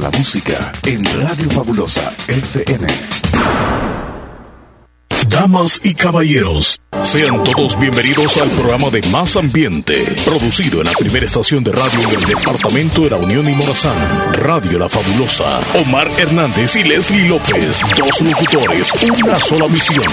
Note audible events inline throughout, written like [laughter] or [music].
la música en Radio Fabulosa FM. Damas y caballeros, sean todos bienvenidos al programa de Más Ambiente, producido en la primera estación de radio del departamento de la Unión y Morazán, Radio La Fabulosa. Omar Hernández y Leslie López, dos locutores, una sola misión,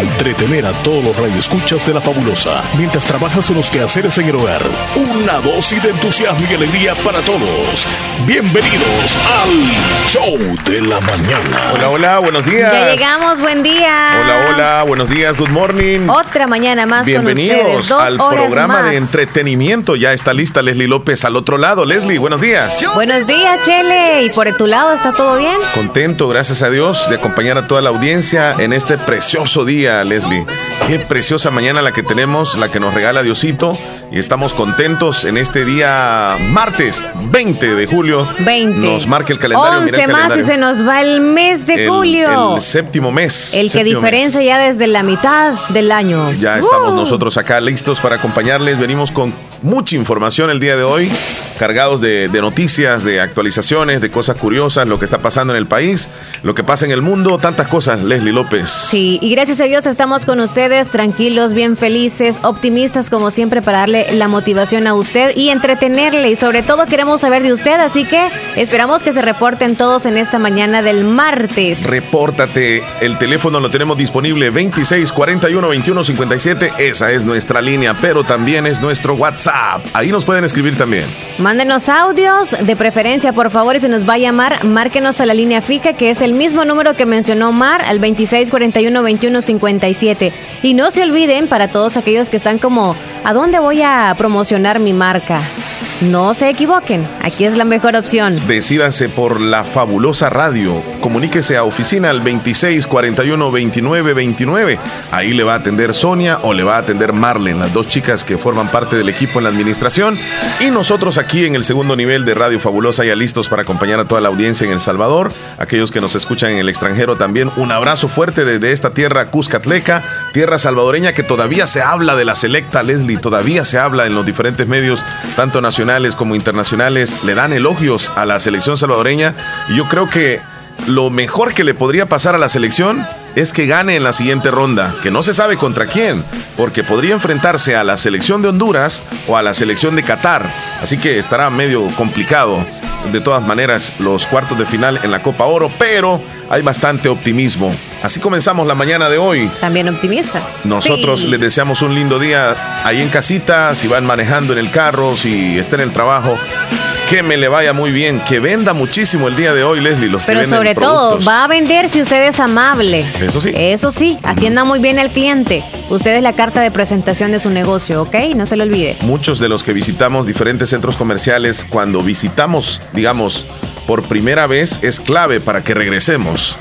entretener a todos los radioescuchas de La Fabulosa, mientras trabajas en los quehaceres en el hogar. Una dosis de entusiasmo y alegría para todos. Bienvenidos al Show de la Mañana. Hola, hola, buenos días. Ya llegamos, buen día. Hola, hola, buenos días, good morning. Otra mañana más Bienvenidos con ustedes. al programa de entretenimiento. Ya está lista Leslie López al otro lado. Leslie, buenos días. Buenos días, Chele. ¿Y por tu lado está todo bien? Contento, gracias a Dios, de acompañar a toda la audiencia en este precioso día, Leslie. Qué preciosa mañana la que tenemos, la que nos regala Diosito. Y estamos contentos en este día martes 20 de julio. 20. Nos marca el calendario. 11 mira el más calendario. y se nos va el mes de El- julio. El séptimo mes. El que diferencia mes. ya desde la mitad del año. Ya estamos nosotros acá listos para acompañarles. Venimos con mucha información el día de hoy, cargados de, de noticias, de actualizaciones, de cosas curiosas, lo que está pasando en el país, lo que pasa en el mundo, tantas cosas. Leslie López. Sí, y gracias a Dios estamos con ustedes, tranquilos, bien felices, optimistas como siempre para darle la motivación a usted y entretenerle y sobre todo queremos saber de usted, así que esperamos que se reporten todos en esta mañana del martes. Repórtate, el teléfono lo tenemos disponible 26 41 21 57, esa es nuestra línea, pero también es nuestro WhatsApp, ahí nos pueden escribir también. Mándenos audios, de preferencia, por favor, y se nos va a llamar, márquenos a la línea fija, que es el mismo número que mencionó Mar, al 2641-2157. Y no se olviden, para todos aquellos que están como, ¿a dónde voy a promocionar mi marca? No se equivoquen, aquí es la mejor opción. Decídanse por la fabulosa radio. Comuníquese a oficina al 26 41 29 29. Ahí le va a atender Sonia o le va a atender Marlen, las dos chicas que forman parte del equipo en la administración. Y nosotros aquí en el segundo nivel de Radio Fabulosa, ya listos para acompañar a toda la audiencia en El Salvador. Aquellos que nos escuchan en el extranjero también. Un abrazo fuerte desde esta tierra Cuscatleca, tierra salvadoreña que todavía se habla de la selecta Leslie, todavía se habla en los diferentes medios, tanto como internacionales, le dan elogios a la selección salvadoreña. Y yo creo que lo mejor que le podría pasar a la selección es que gane en la siguiente ronda, que no se sabe contra quién, porque podría enfrentarse a la selección de Honduras o a la selección de Qatar. Así que estará medio complicado. De todas maneras, los cuartos de final en la Copa Oro, pero hay bastante optimismo. Así comenzamos la mañana de hoy. También optimistas. Nosotros Sí. les deseamos un lindo día ahí en casita, si van manejando en el carro, si está en el trabajo, que me le vaya muy bien, que venda muchísimo el día de hoy, Leslie, los que Pero venden sobre todo, va a vender si usted es amable. Eso sí. Eso sí, atienda muy bien al cliente. Usted es la carta de presentación de su negocio, ¿ok? No se lo olvide. Muchos de los que visitamos diferentes centros comerciales, cuando visitamos, digamos, por primera vez, es clave para que regresemos.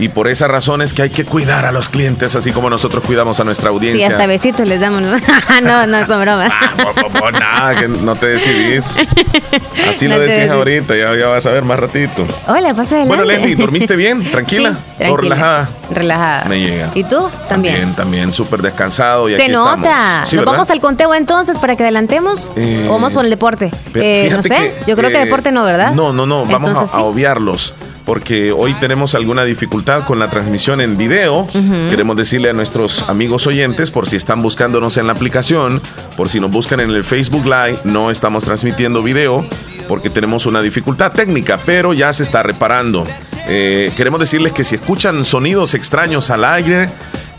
Y por esa razón es que hay que cuidar a los clientes, así como nosotros cuidamos a nuestra Sí, audiencia. hasta besitos les damos. ¿no? [laughs] no, no, son broma. Ah, nada, que no te decidís. [laughs] Así No lo decís decidís. ahorita, ya, ya vas a ver más ratito. Hola, pasa adelante. Bueno, Leslie, ¿dormiste bien? [laughs] ¿Tranquila? Sí, ¿O relajada? Relajada. Me llega. ¿Y tú? También. También, también, súper descansado. Y Se aquí nota. Sí, ¿Nos ¿verdad? vamos al conteo entonces para que adelantemos? Eh, ¿O vamos por el deporte? Eh, no sé. fíjate Yo creo que eh, deporte no, ¿verdad? No, no, no. Vamos Entonces, a, a sí. Porque hoy tenemos alguna dificultad con la transmisión en video. Queremos decirle a nuestros amigos oyentes, por si están buscándonos en la aplicación, por si nos buscan en el Facebook Live, no estamos transmitiendo video porque tenemos una dificultad técnica, pero ya se está reparando. Eh, queremos decirles que si escuchan sonidos extraños al aire,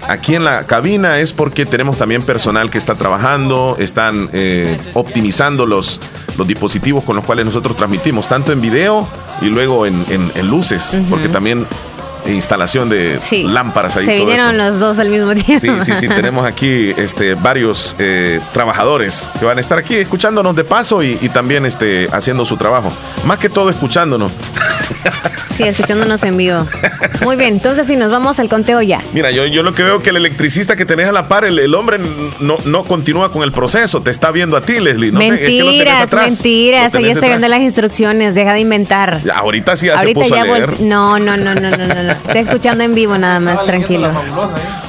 aquí en la cabina es porque tenemos también personal que está trabajando, están eh, optimizando los, los dispositivos con los cuales nosotros transmitimos, tanto en video y luego en, en- en luces, porque también instalación de Sí. lámparas ahí. Se todo vinieron eso. los dos al mismo tiempo. Sí, sí, sí, tenemos aquí este, varios eh, trabajadores que van a estar aquí escuchándonos de paso y, y también este, haciendo su trabajo. Más que todo escuchándonos. [laughs] Sí, escuchándonos en vivo. Muy bien, entonces si nos vamos al conteo ya. Mira, yo, yo lo que veo que el electricista que tenés a la par, el, el hombre no, no continúa con el proceso, te está viendo a ti, Leslie. No sé, es que lo tenés mentiras, atrás. mentiras. Ahí está viendo las instrucciones, deja de inventar. Ya, ahorita sí ya Ahorita se puso ya a leer. No, no, no, no, no, no, no. Está escuchando en vivo nada más, tranquilo.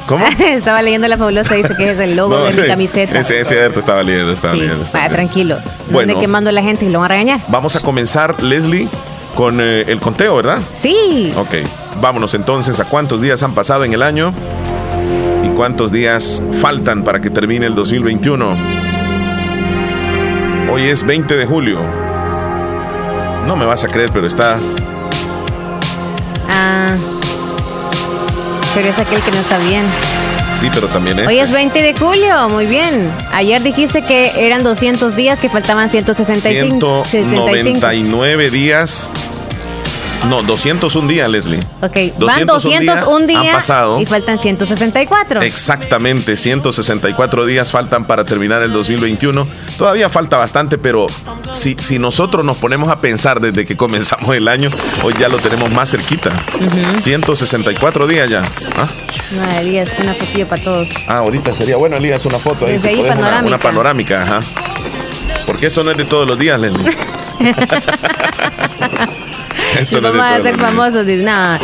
¿Cómo? [laughs] Estaba leyendo la fabulosa, dice que es el logo No, de sí, mi camiseta. Ese es cierto, estaba leyendo, estaba Sí, leyendo. estaba vaya, leyendo. tranquilo. No Bueno. quemando a la gente y lo van a regañar. Vamos a comenzar, Leslie, con eh, el conteo, ¿verdad? Sí. Ok, vámonos entonces a cuántos días han pasado en el año y cuántos días faltan para que termine el 2021. Hoy es 20 de julio. No me vas a creer, pero está... Ah. Pero es aquel que no está bien. Sí, pero también es. Hoy es 20 de julio, muy bien. Ayer dijiste que eran 200 días, que faltaban 165. 199 días no, 201 días, Leslie. Ok, van 201 días pasado. y faltan 164. Exactamente, 164 días faltan para terminar el 2021. Todavía falta bastante, pero si, si nosotros nos ponemos a pensar desde que comenzamos el año, hoy ya lo tenemos más cerquita. 164 días ya. ¿Ah? No, Elías, una fotillo para todos. Ah, ahorita sería bueno, Elías, una foto ahí. ahí panorámica. Una, panorámica, ajá. Porque esto no es de todos los días, Leslie. [laughs] [laughs] Esto vamos a ser famosos. Nada.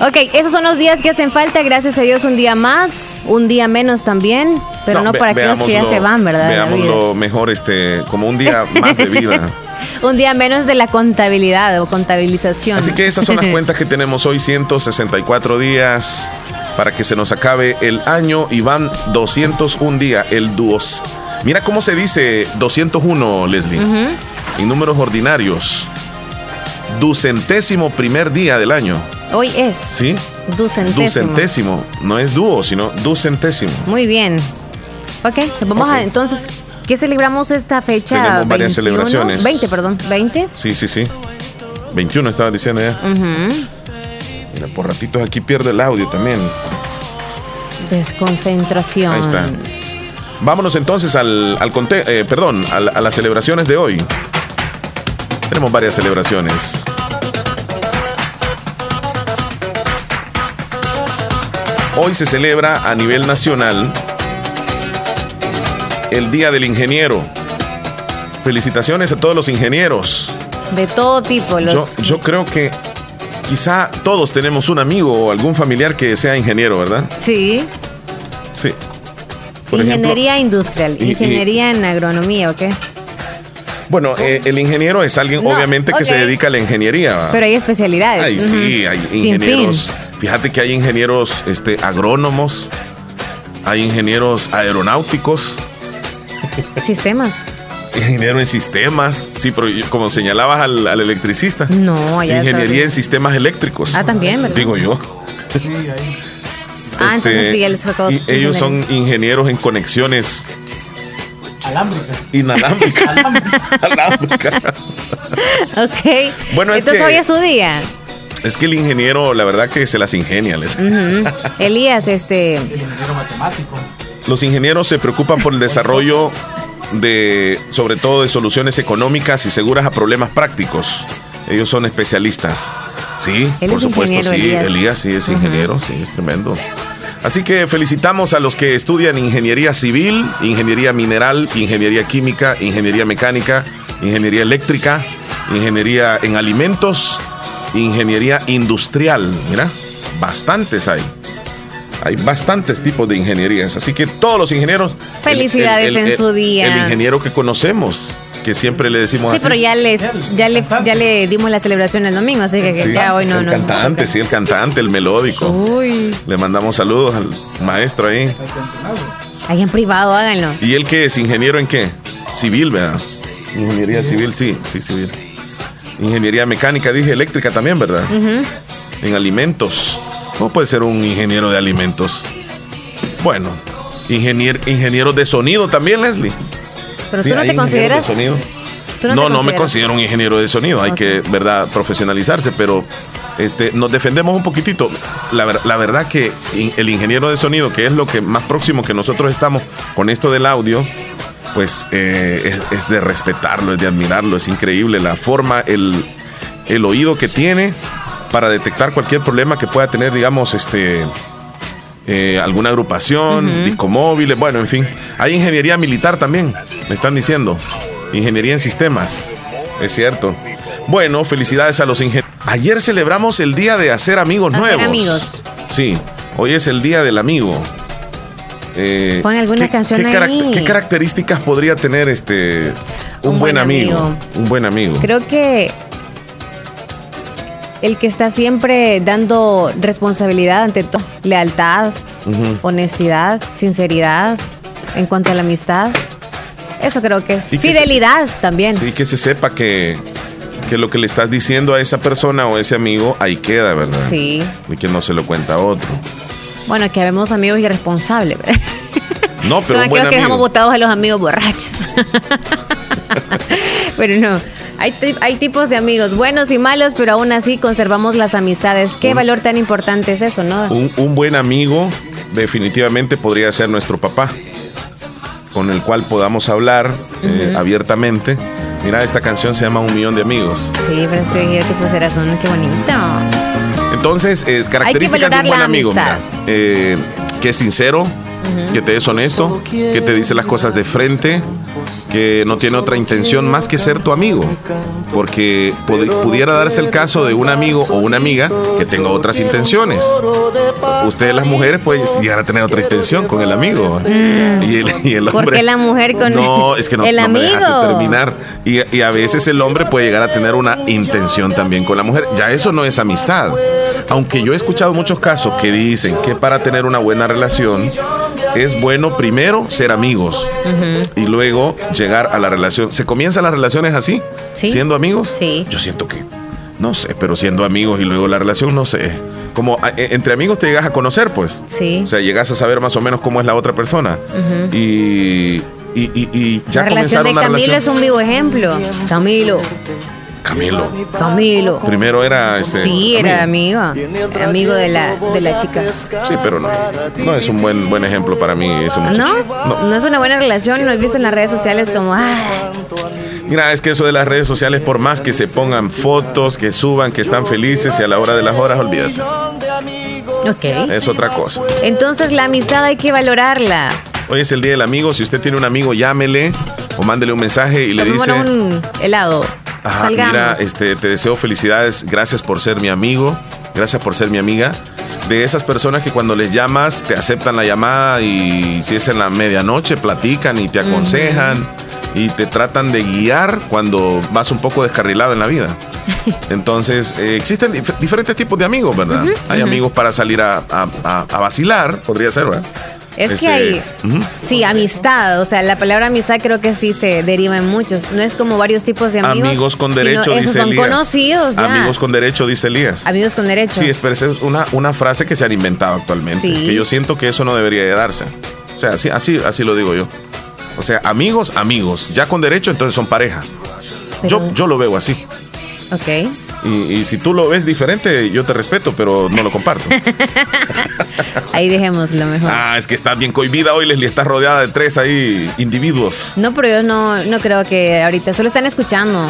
Ok, esos son los días que hacen falta. Gracias a Dios, un día más, un día menos también. Pero no, para aquellos que ya se van, ¿verdad? Veámoslo mejor, este, como un día más de vida. [laughs] un día menos de la contabilidad o contabilización. Así que esas son las [laughs] cuentas que tenemos hoy: 164 días para que se nos acabe el año y van 201 días. El duos. Mira cómo se dice 201, Leslie. En números ordinarios ducentésimo primer día del año. Hoy es. Sí. Ducentésimo. Ducentésimo. No es dúo, sino ducentésimo. Muy bien. Ok, vamos a entonces. ¿Qué celebramos esta fecha? Tenemos varias celebraciones. 20, perdón. ¿20? Sí, sí, sí. 21 estaba diciendo ya. Mira, por ratitos aquí pierde el audio también. Desconcentración. Ahí está. Vámonos entonces al, al eh, perdón, a las celebraciones de hoy. Tenemos varias celebraciones. Hoy se celebra a nivel nacional el Día del Ingeniero. Felicitaciones a todos los ingenieros. De todo tipo. Los... Yo, creo que quizá todos tenemos un amigo o algún familiar que sea ingeniero, ¿verdad? Sí. Sí. ingeniería industrial, ingeniería en agronomía, ¿o qué? Bueno, eh, el ingeniero es alguien, obviamente, que se dedica a la ingeniería. Pero hay especialidades. Ay, sí, hay ingenieros. Fíjate que hay ingenieros este, agrónomos, hay ingenieros aeronáuticos. [laughs] Sistemas. Ingeniero en sistemas, sí, pero como señalabas al, electricista. No, ya Ingeniería en sistemas eléctricos. Ah, también, ¿verdad? Digo yo. Ah, entonces sí, él ellos son ingenieros en conexiones Alámbrica. Inalámbrica. Alámbrica. ok. Bueno, es Entonces hoy es su día. Es que el ingeniero, la verdad que se las ingenia. Elías, este. El ingeniero matemático. Los ingenieros se preocupan por el desarrollo de, sobre todo, de soluciones económicas y seguras a problemas prácticos. Ellos son especialistas. Sí, por supuesto, sí. Elías. sí es ingeniero, sí, es tremendo. Así que felicitamos a los que estudian ingeniería civil, ingeniería mineral, ingeniería química, ingeniería mecánica, ingeniería eléctrica, ingeniería en alimentos, ingeniería industrial. Mira, bastantes hay. Hay bastantes tipos de ingenierías, así que todos los ingenieros. Felicidades en su día. El ingeniero que conocemos, que siempre le decimos sí, pero ya les ya le, ya le dimos la celebración el domingo, así que, ya hoy no. El cantante, sí, el cantante, el melódico. Uy. Le mandamos saludos al maestro ahí. Ahí en privado, háganlo. ¿Y él qué es? ¿Ingeniero en qué? Civil, ¿verdad? Ingeniería civil, sí, sí, civil. Ingeniería mecánica, dije eléctrica también, ¿verdad? En alimentos. ¿Cómo puede ser un ingeniero de alimentos? Bueno, ingenier, ingeniero de sonido también, Leslie. Pero tú no te consideras. sonido. no, no, me considero un ingeniero de sonido. Hay que, verdad, profesionalizarse, pero este, nos defendemos un poquitito. La, verdad que el ingeniero de sonido, que es lo que más próximo que nosotros estamos con esto del audio, pues eh, es, de respetarlo, es de admirarlo. Es increíble la forma, el, el oído que tiene para detectar cualquier problema que pueda tener, digamos, este eh, alguna agrupación, discomóviles, bueno, en fin. Hay ingeniería militar también, me están diciendo. Ingeniería en sistemas, es cierto. Bueno, felicidades a los ingenieros. Ayer celebramos el día de hacer amigos hacer nuevos. amigos. Sí, hoy es el día del amigo. Eh, Pon alguna canción qué, ahí. ¿Qué características podría tener este un, buen, amigo? Un buen amigo. Creo que el que está siempre dando responsabilidad ante todo, lealtad, honestidad, sinceridad en cuanto a la amistad. Eso creo que. Y que Fidelidad también. Sí, que se sepa que, que lo que le estás diciendo a esa persona o a ese amigo, ahí queda, ¿verdad? Sí. Y que no se lo cuenta a otro. Bueno, que habemos amigos irresponsables, ¿verdad? No, [laughs] pero Son un buen aquellos que dejamos amigo. botados a los amigos borrachos. [laughs] pero no, hay, hay tipos de amigos buenos y malos, pero aún así conservamos las amistades. Qué valor tan importante es eso, ¿no? Un, un buen amigo definitivamente podría ser nuestro papá, con el cual podamos hablar eh, abiertamente. Mira, esta canción se llama Un Millón de Amigos. Sí, pero este tipo de corazón, qué bonito. Entonces, es características de un buen amigo, mira. Eh, que es sincero, que te es honesto, que te dice las cosas de frente, que no tiene otra intención más que ser tu amigo. Porque pudiera darse el caso de un amigo o una amiga que tenga otras intenciones. Ustedes las mujeres pueden llegar a tener otra intención con el amigo. Y, el, y el Mm. ¿Por hombre... qué la mujer con No, es que no, el no me dejaste amigo? terminar. Y, y a veces el hombre puede llegar a tener una intención también con la mujer. Ya eso no es amistad. Aunque yo he escuchado muchos casos que dicen que para tener una buena relación es bueno primero ser amigos y luego llegar a la relación. ¿Se comienzan las relaciones así? Sí. ¿Siendo amigos? Sí. Yo siento que, no sé, pero siendo amigos y luego la relación, no sé. Como e- entre amigos te llegas a conocer, pues. Sí. O sea, llegas a saber más o menos cómo es la otra persona. Y, y, y- y ya la relación de una Camilo relación. es un vivo ejemplo. Camilo, Camilo. Camilo. Primero era este. Sí, era amigo. amigo. De la, de la chica. Sí, pero no. No es un buen, buen ejemplo para mí ese muchacho. ¿No? ¿No? es una buena relación. Lo he visto en las redes sociales como, ah, Mira, es que eso de las redes sociales, por más que se pongan fotos, que suban, que están felices y a la hora de las horas, olvídate. ok. Es otra cosa. Entonces la amistad hay que valorarla. Hoy es el día del amigo. Si usted tiene un amigo, llámele o mándele un mensaje y le dice. Un helado. Ajá, Salgamos. mira, este, te deseo felicidades, gracias por ser mi amigo, gracias por ser mi amiga. De esas personas que cuando les llamas te aceptan la llamada y si es en la medianoche platican y te aconsejan y te tratan de guiar cuando vas un poco descarrilado en la vida. [laughs] Entonces, eh, existen dif- diferentes tipos de amigos, ¿verdad? hay amigos para salir a, a- a- a vacilar, podría ser, ¿verdad? Es Este, que hay, ujú. sí, amistad, o sea, la palabra amistad creo que sí se deriva en muchos. No es como varios tipos de amigos. Amigos con derecho, esos dice son Elías. conocidos ya. Amigos con derecho, dice Elías. Amigos con derecho. Sí, es, pero es una, una frase que se han inventado actualmente. Sí. Que yo siento que eso no debería de darse. O sea, así, así, así lo digo yo. O sea, amigos, amigos. Ya con derecho, entonces son pareja. Yo, yo lo veo así. Ok. Y, y si tú lo ves diferente, yo te respeto, pero no lo comparto. [laughs] Ahí dejémoslo mejor. ah, es que estás bien cohibida hoy, Leslie. Estás rodeada de tres ahí individuos. No, pero yo no, no creo que ahorita solo están escuchando.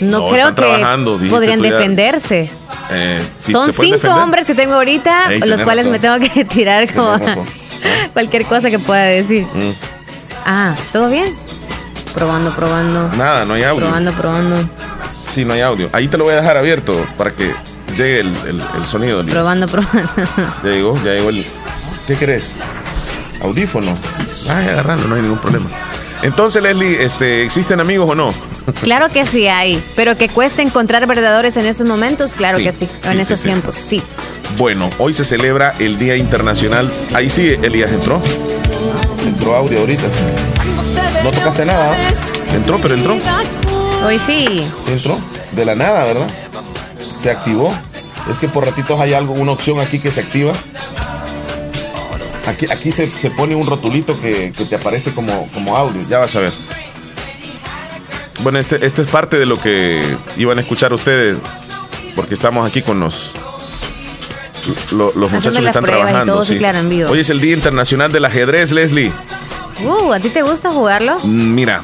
No, No, creo que podrían defenderse. Eh, sí, Son ¿se pueden cinco defender? hombres que tengo ahorita, Ey, los cuales razón. me tengo que [laughs] tirar como [laughs] cualquier cosa que pueda decir. Mm, Ah, ¿todo bien? Probando, probando. Nada, no hay audio. Probando, probando. Sí, no hay audio. Ahí te lo voy a dejar abierto para que llegue el, el- el sonido. Elías. Probando, probando. Ya llegó, ya llegó el. ¿Qué querés? Audífono. Ay, agarrarlo, no hay ningún problema. Entonces, Leslie, este, ¿existen amigos o no? claro que sí hay, pero que cuesta encontrar verdaderos en estos momentos, claro Sí, que sí, sí, en sí, esos tiempos, sí. Bueno, hoy se celebra el Día Internacional. Ahí sí, Elías entró. Entró audio ahorita. No tocaste nada. ¿ah? Entró, pero entró. Hoy sí. Sí entró. De la nada, ¿verdad? Se activó. Es que por ratitos hay algo, una opción aquí que se activa. Aquí, aquí se, se pone un rotulito que, que te aparece como, como audio. Ya vas a ver. Bueno, este, esto es parte de lo que iban a escuchar ustedes. Porque estamos aquí con los, lo- los, muchachos que están trabajando. sí, claro, en vivo. Hoy es el Día Internacional del Ajedrez, Leslie. Uh, ¿a ti te gusta jugarlo? Mira,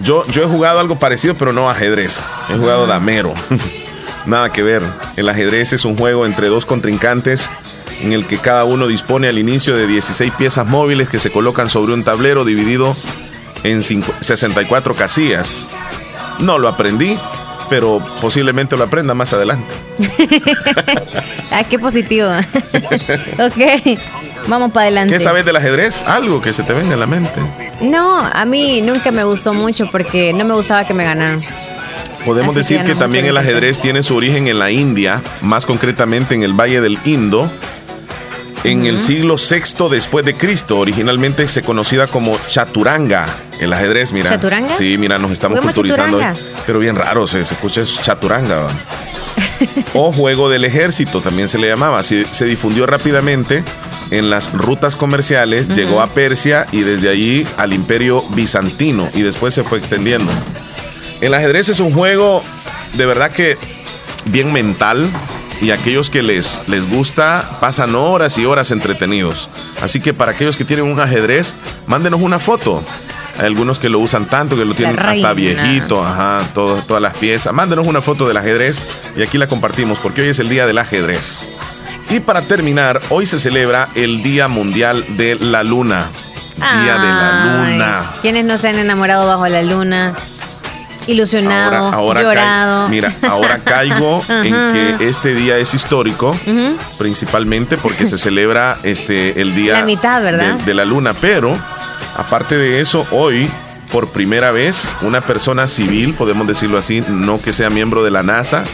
yo, yo he jugado algo parecido, pero no ajedrez. He jugado damero. [laughs] Nada que ver. El ajedrez es un juego entre dos contrincantes en el que cada uno dispone al inicio de 16 piezas móviles que se colocan sobre un tablero dividido en cincu- 64 casillas. No lo aprendí, pero posiblemente lo aprenda más adelante. [laughs] Ah, qué positivo. [laughs] ok, vamos para adelante. ¿Qué sabes del ajedrez? Algo que se te venga a la mente. No, a mí nunca me gustó mucho porque no me gustaba que me ganaran. Podemos decir que también el ajedrez tiene su origen en la India, más concretamente en el Valle del Indo, en el siglo VI después de Cristo. Originalmente se conocida como chaturanga. El ajedrez, mira. ¿Chaturanga? Sí, mira, nos estamos culturizando. Pero bien raro, se, se escucha eso, chaturanga. [laughs] o juego del ejército, también se le llamaba. Se, se difundió rápidamente en las rutas comerciales, llegó a Persia y desde allí al imperio bizantino y después se fue extendiendo. El ajedrez es un juego de verdad que bien mental y aquellos que les, les gusta pasan horas y horas entretenidos. Así que para aquellos que tienen un ajedrez, mándenos una foto. Hay algunos que lo usan tanto que lo tienen hasta viejito, ajá, todas las piezas. Mándenos una foto del ajedrez y aquí la compartimos porque hoy es el día del ajedrez. Y para terminar, hoy se celebra el Día Mundial de la Luna. Día de la Luna. ¿Quiénes no se han enamorado bajo la luna? Ilusionado, ahora, llorado. mira, ahora caigo [laughs] en que este día es histórico, principalmente porque se celebra este el día la mitad, ¿verdad? De, de la luna. Pero, aparte de eso, hoy por primera vez una persona civil, podemos decirlo así, no que sea miembro de la NASA,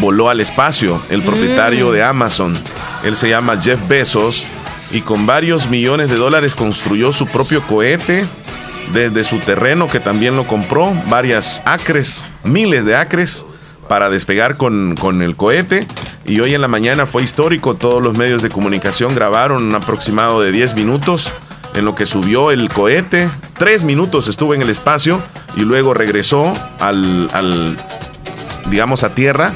voló al espacio, el propietario de Amazon. Él se llama Jeff Bezos y con varios millones de dólares construyó su propio cohete desde su terreno que también lo compró, varias acres, miles de acres para despegar con, con, el cohete. Y hoy en la mañana fue histórico, todos los medios de comunicación grabaron un aproximado de 10 minutos en lo que subió el cohete. Tres minutos estuvo en el espacio y luego regresó al, al digamos, a tierra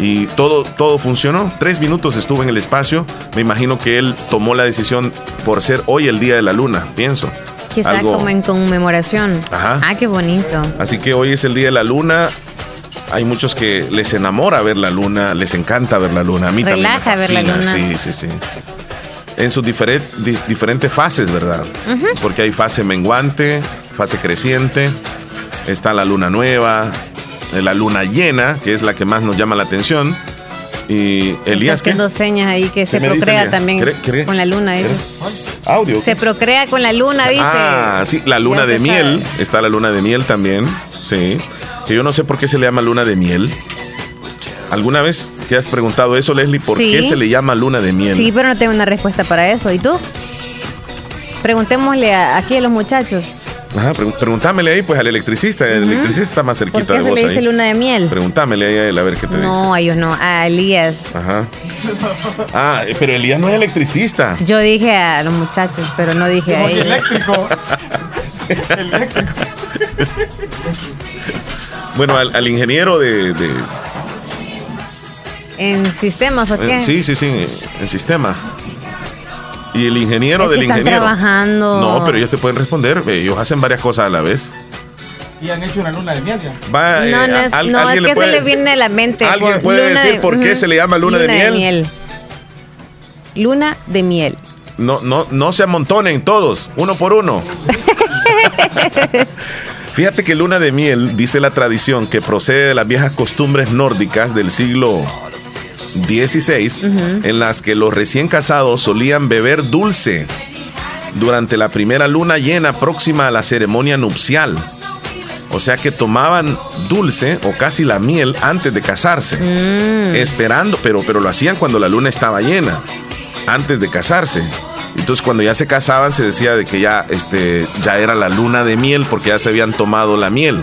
y todo, todo funcionó. Tres minutos estuvo en el espacio. Me imagino que él tomó la decisión por ser hoy el Día de la Luna, pienso. Quizá como en conmemoración. Ajá. Ah, qué bonito. Así que hoy es el Día de la Luna. Hay muchos que les enamora ver la luna, les encanta ver la luna. A mí Relaja también ver la luna. Sí, sí, sí en sus diferentes fases, ¿verdad? Porque hay fase menguante, fase creciente, está la luna nueva, la luna llena, que es la que más nos llama la atención. Y Elías. Está haciendo señas ahí que se procrea también con la luna. Dice. Audio. Se procrea con la luna, dice. Ah, sí, la luna de miel. Está la luna de miel también. Sí. Que yo no sé por qué se le llama luna de miel. ¿Alguna vez te has preguntado eso, Leslie? ¿Por qué se le llama luna de miel? Sí, pero no tengo una respuesta para eso. ¿Y tú? Preguntémosle aquí a los muchachos. Ajá, preguntámele ahí pues al electricista. El electricista está más cerquita ¿Por qué de vos. se le dice luna de miel? Pregúntamele ahí a él a ver qué te no, dice. No, a ellos no, a Elías. Ajá. Ah, pero Elías no es electricista. Yo dije a los muchachos, pero no dije a ellos. eléctrico. [laughs] eléctrico. bueno, al, al ingeniero de, de ¿En sistemas o qué? Sí, sí, sí, en sistemas. Y el ingeniero es del que están ingeniero. trabajando. No, pero ellos te pueden responder. Ellos hacen varias cosas a la vez. Y han hecho una luna de miel ya. Va, no, no eh, es, al, no, es que puede, se le viene a la mente. ¿Alguien por puede decir de, por qué uh, se le llama luna, luna de, miel? de miel? Luna de miel. No, no, no se amontonen todos, uno por uno. [laughs] Fíjate que luna de miel, dice la tradición, que procede de las viejas costumbres nórdicas del siglo 16, en las que los recién casados solían beber dulce durante la primera luna llena próxima a la ceremonia nupcial. O sea que tomaban dulce o casi la miel antes de casarse, esperando, pero, pero lo hacían cuando la luna estaba llena, antes de casarse. Entonces cuando ya se casaban se decía de que ya, este, ya era la luna de miel porque ya se habían tomado la miel.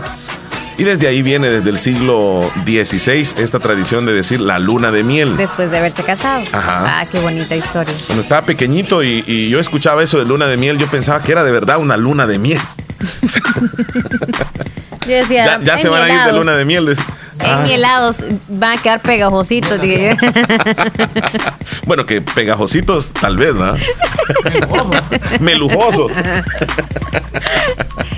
Y desde ahí viene, desde el siglo XVI, esta tradición de decir la luna de miel. Después de haberse casado. Ajá. Ah, qué bonita historia. Cuando estaba pequeñito y, y yo escuchaba eso de luna de miel, yo pensaba que era de verdad una luna de miel. [laughs] yo decía, ya, ya se van a ir de luna de miel. De, ah. En helados van a quedar pegajositos. [laughs] bueno, que pegajositos tal vez, ¿no? [laughs] Melujosos.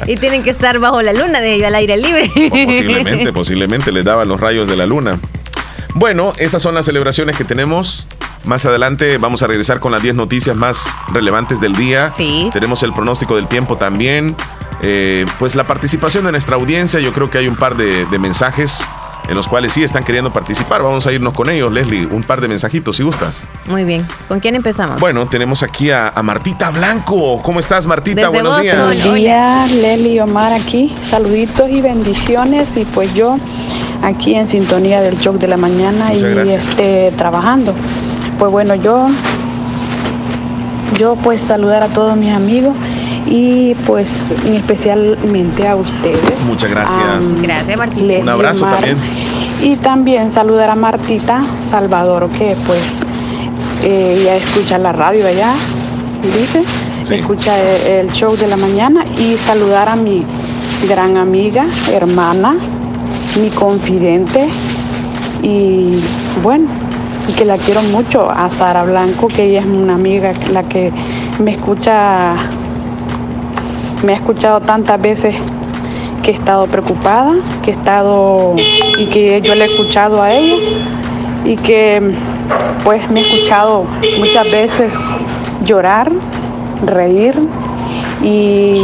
y tienen que estar bajo la luna de ellos al aire libre. O posiblemente, posiblemente les daban los rayos de la luna. Bueno, esas son las celebraciones que tenemos. Más adelante vamos a regresar con las 10 noticias más relevantes del día. Sí. Tenemos el pronóstico del tiempo también. Eh, pues la participación de nuestra audiencia, yo creo que hay un par de, de, mensajes en los cuales sí están queriendo participar. Vamos a irnos con ellos, Leslie. Un par de mensajitos, si gustas. Muy bien. ¿Con quién empezamos? Bueno, tenemos aquí a, a Martita Blanco. ¿Cómo estás, Martita? Desde Buenos vos, días. Buenos días, Leslie y Omar aquí. Saluditos y bendiciones. Y pues yo aquí en sintonía del show de la mañana y este, trabajando. Pues bueno, yo, yo pues saludar a todos mis amigos y pues especialmente a ustedes. Muchas gracias. gracias Martita. Un abrazo también. Y también saludar a Martita Salvador, que pues eh, ella escucha la radio allá, dice, escucha el, show de la mañana y saludar a mi gran amiga, hermana, mi confidente y bueno, y que la quiero mucho, a Sara Blanco, que ella es una amiga, la que me escucha, me ha escuchado tantas veces que he estado preocupada, que he estado y que yo le he escuchado a ella y que pues me he escuchado muchas veces llorar, reír y,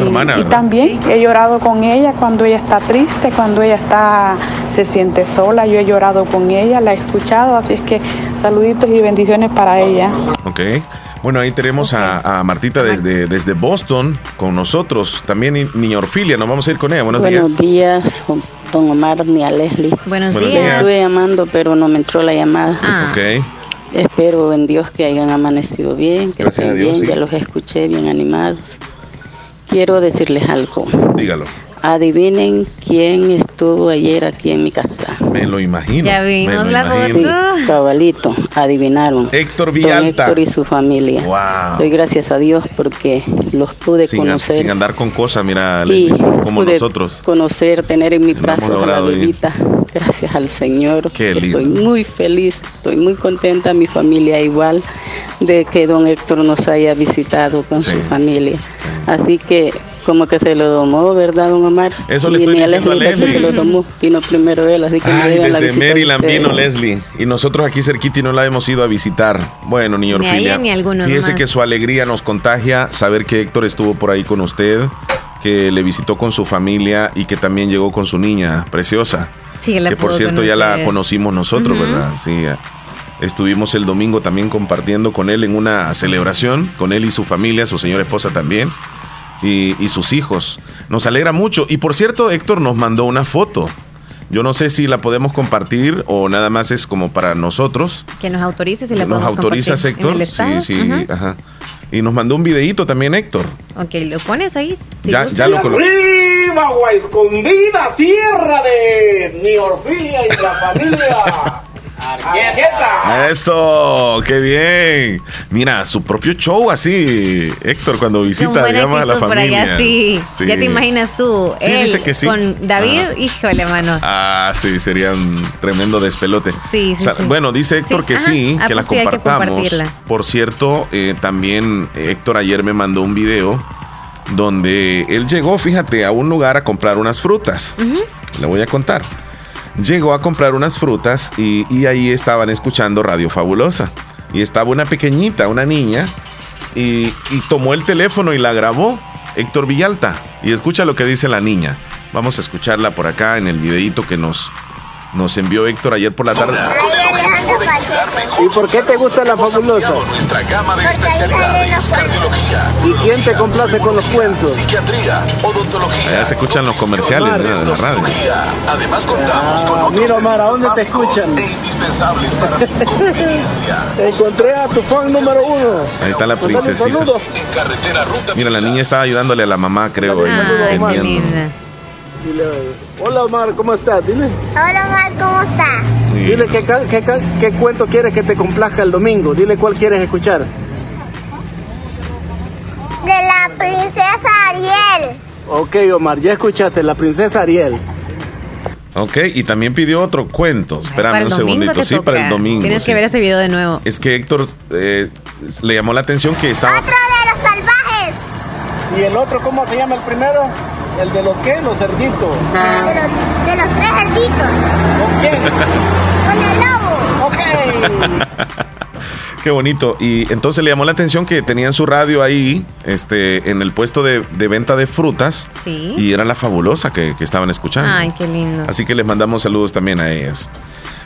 también he llorado con ella cuando ella está triste, cuando ella está se siente sola, yo he llorado con ella, la he escuchado, así es que saluditos y bendiciones para ella. Ok. Bueno, ahí tenemos a, Martita desde, desde Boston con nosotros. También niña Orfilia, nos vamos a ir con ella. Buenos, Buenos días. don Omar ni a Leslie. Buenos, días. Estuve llamando, pero no me entró la llamada. Ah. Ok. Espero en Dios que hayan amanecido bien, que estén bien, ya los escuché bien animados. Quiero decirles algo. Dígalo. Adivinen quién estuvo ayer aquí en mi casa. Me lo imagino. Ya vimos la foto. cabalito, adivinaron. Héctor Villalta. Héctor y su familia. Wow. Doy gracias a Dios porque los pude conocer. sin andar con cosas, mira, como nosotros. Conocer, tener en mi brazo a la bebita. Gracias al Señor. Qué lindo. Estoy muy feliz, estoy muy contenta, mi familia igual, de que don Héctor nos haya visitado con su familia. Así que como que se lo domó, ¿verdad, don Omar? Eso le estoy diciendo a Leslie. Que lo domó, vino primero él, así que Ay, desde Maryland vino Leslie. Y nosotros aquí cerquita y no la hemos ido a visitar. Bueno, ni Orfilia. Ni, ni Fíjese que su alegría nos contagia saber que Héctor estuvo por ahí con usted, que le visitó con su familia y que también llegó con su niña preciosa. Sí, la que por cierto ya la conocimos nosotros, ¿verdad? Sí. Estuvimos el domingo también compartiendo con él en una celebración, con él y su familia, su señora esposa también y, sus hijos. Nos alegra mucho. Y por cierto, Héctor nos mandó una foto. Yo no sé si la podemos compartir o nada más es como para nosotros. Que nos autorice si la podemos Nos autorizas, Héctor. sí, sí, ajá. Y nos mandó un videíto también, Héctor. Ok, lo pones ahí. ya, ya lo coloqué. ¡Arriba, escondida, tierra de Niorfilia y la familia! [laughs] Eso, qué bien. Mira, su propio show así, Héctor, cuando visita, llama a la familia. sí. Ya te imaginas tú, él con David, híjole, mano. Ah, sí, sería un tremendo despelote. Sí, sí, Bueno, dice Héctor que sí, ah, que la pues compartamos. Por cierto, eh, también Héctor ayer me mandó un video donde él llegó, fíjate, a un lugar a comprar unas frutas. Le voy a contar llegó a comprar unas frutas y, ahí estaban escuchando Radio Fabulosa. Y estaba una pequeñita, una niña, y, tomó el teléfono y la grabó, Héctor Villalta. Y escucha lo que dice la niña. Vamos a escucharla por acá en el videito que nos, nos envió Héctor ayer por la tarde. ¿Y por qué te gusta la fabulosa? Nuestra gama de especialidades, cardiología. ¿Y quién te complace con los cuentos? Psiquiatría, odontología. Allá se escuchan los comerciales de la radio. Además contamos con otros Mira, Omar, ¿a dónde te escuchan? E indispensables para conveniencia. Encontré a tu fan número uno. Ahí está la princesita. Mira, la niña estaba ayudándole a la mamá, creo, Hola Omar, ¿cómo estás? Dile. Hola Omar, ¿cómo estás? Dile qué, qué, cuento quieres que te complazca el domingo. Dile cuál quieres escuchar. De la princesa Ariel. Ok, Omar, ya escuchaste, la princesa Ariel. Ok, y también pidió otro cuento. Espérame un segundito. Sí, para el domingo. Tienes que ver ese video de nuevo. Es que Héctor eh, le llamó la atención que estaba. ¡Otro de los salvajes! ¿Y el otro cómo se llama el primero? ¿El de los qué? Los cerditos. De los, de los tres cerditos. ¿Con quién? Con el lobo. Ok. [laughs] Qué bonito. Y entonces le llamó la atención que tenían su radio ahí, este, en el puesto de, venta de frutas. Sí. Y era la fabulosa que, estaban escuchando. Ay, qué lindo. Así que les mandamos saludos también a ellas.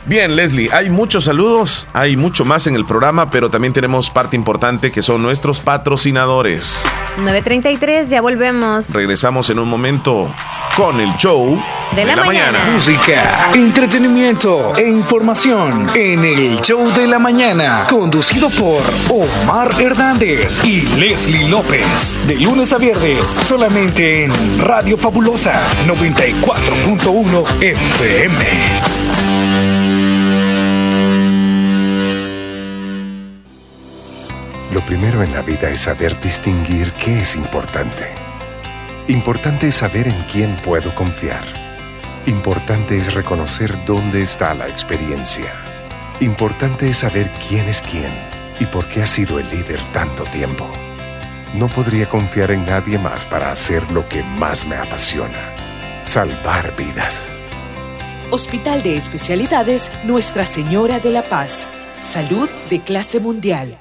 Bien, Leslie, hay muchos saludos, hay mucho más en el programa, pero también tenemos parte importante que son nuestros patrocinadores. 9.33, ya volvemos. Regresamos en un momento con el show de la, mañana. Música, entretenimiento e información en el show de la mañana, conducido por Omar Hernández y Leslie López. De lunes a viernes, solamente en Radio Fabulosa 94.1 FM. Lo primero en la vida es saber distinguir qué es importante. Importante es saber en quién puedo confiar. Importante es reconocer dónde está la experiencia. Importante es saber quién es quién y por qué ha sido el líder tanto tiempo. No podría confiar en nadie más para hacer lo que más me apasiona. Salvar vidas. Hospital de Especialidades Nuestra Señora de la Paz. Salud de clase mundial.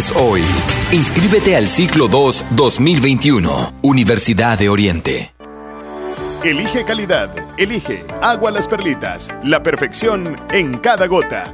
hoy. Inscríbete al ciclo 2 2021, Universidad de Oriente. Elige calidad, elige Agua Las Perlitas, la perfección en cada gota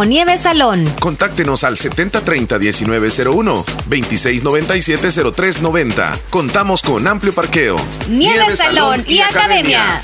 Nieve Salón. Contáctenos al 7030-1901, 2697-0390. Contamos con amplio parqueo. Nieve, Salón, y, Academia.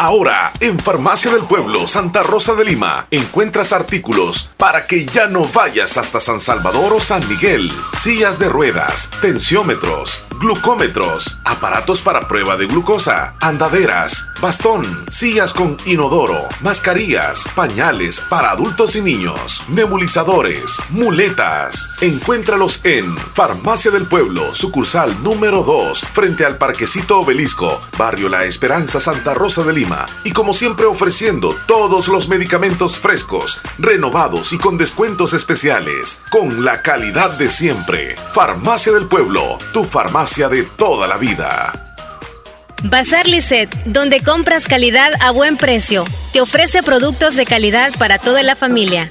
Ahora, en Farmacia del Pueblo, Santa Rosa de Lima, encuentras artículos para que ya no vayas hasta San Salvador o San Miguel. Sillas de ruedas, tensiómetros, glucómetros, aparatos para prueba de glucosa, andaderas, bastón, sillas con inodoro, mascarillas, pañales para adultos y niños, nebulizadores, muletas. Encuéntralos en Farmacia del Pueblo, sucursal número 2, frente al Parquecito Obelisco, Barrio La Esperanza, Santa Rosa de Lima y como siempre ofreciendo todos los medicamentos frescos, renovados y con descuentos especiales, con la calidad de siempre. Farmacia del Pueblo, tu farmacia de toda la vida. Bazar Lisset, donde compras calidad a buen precio. Te ofrece productos de calidad para toda la familia.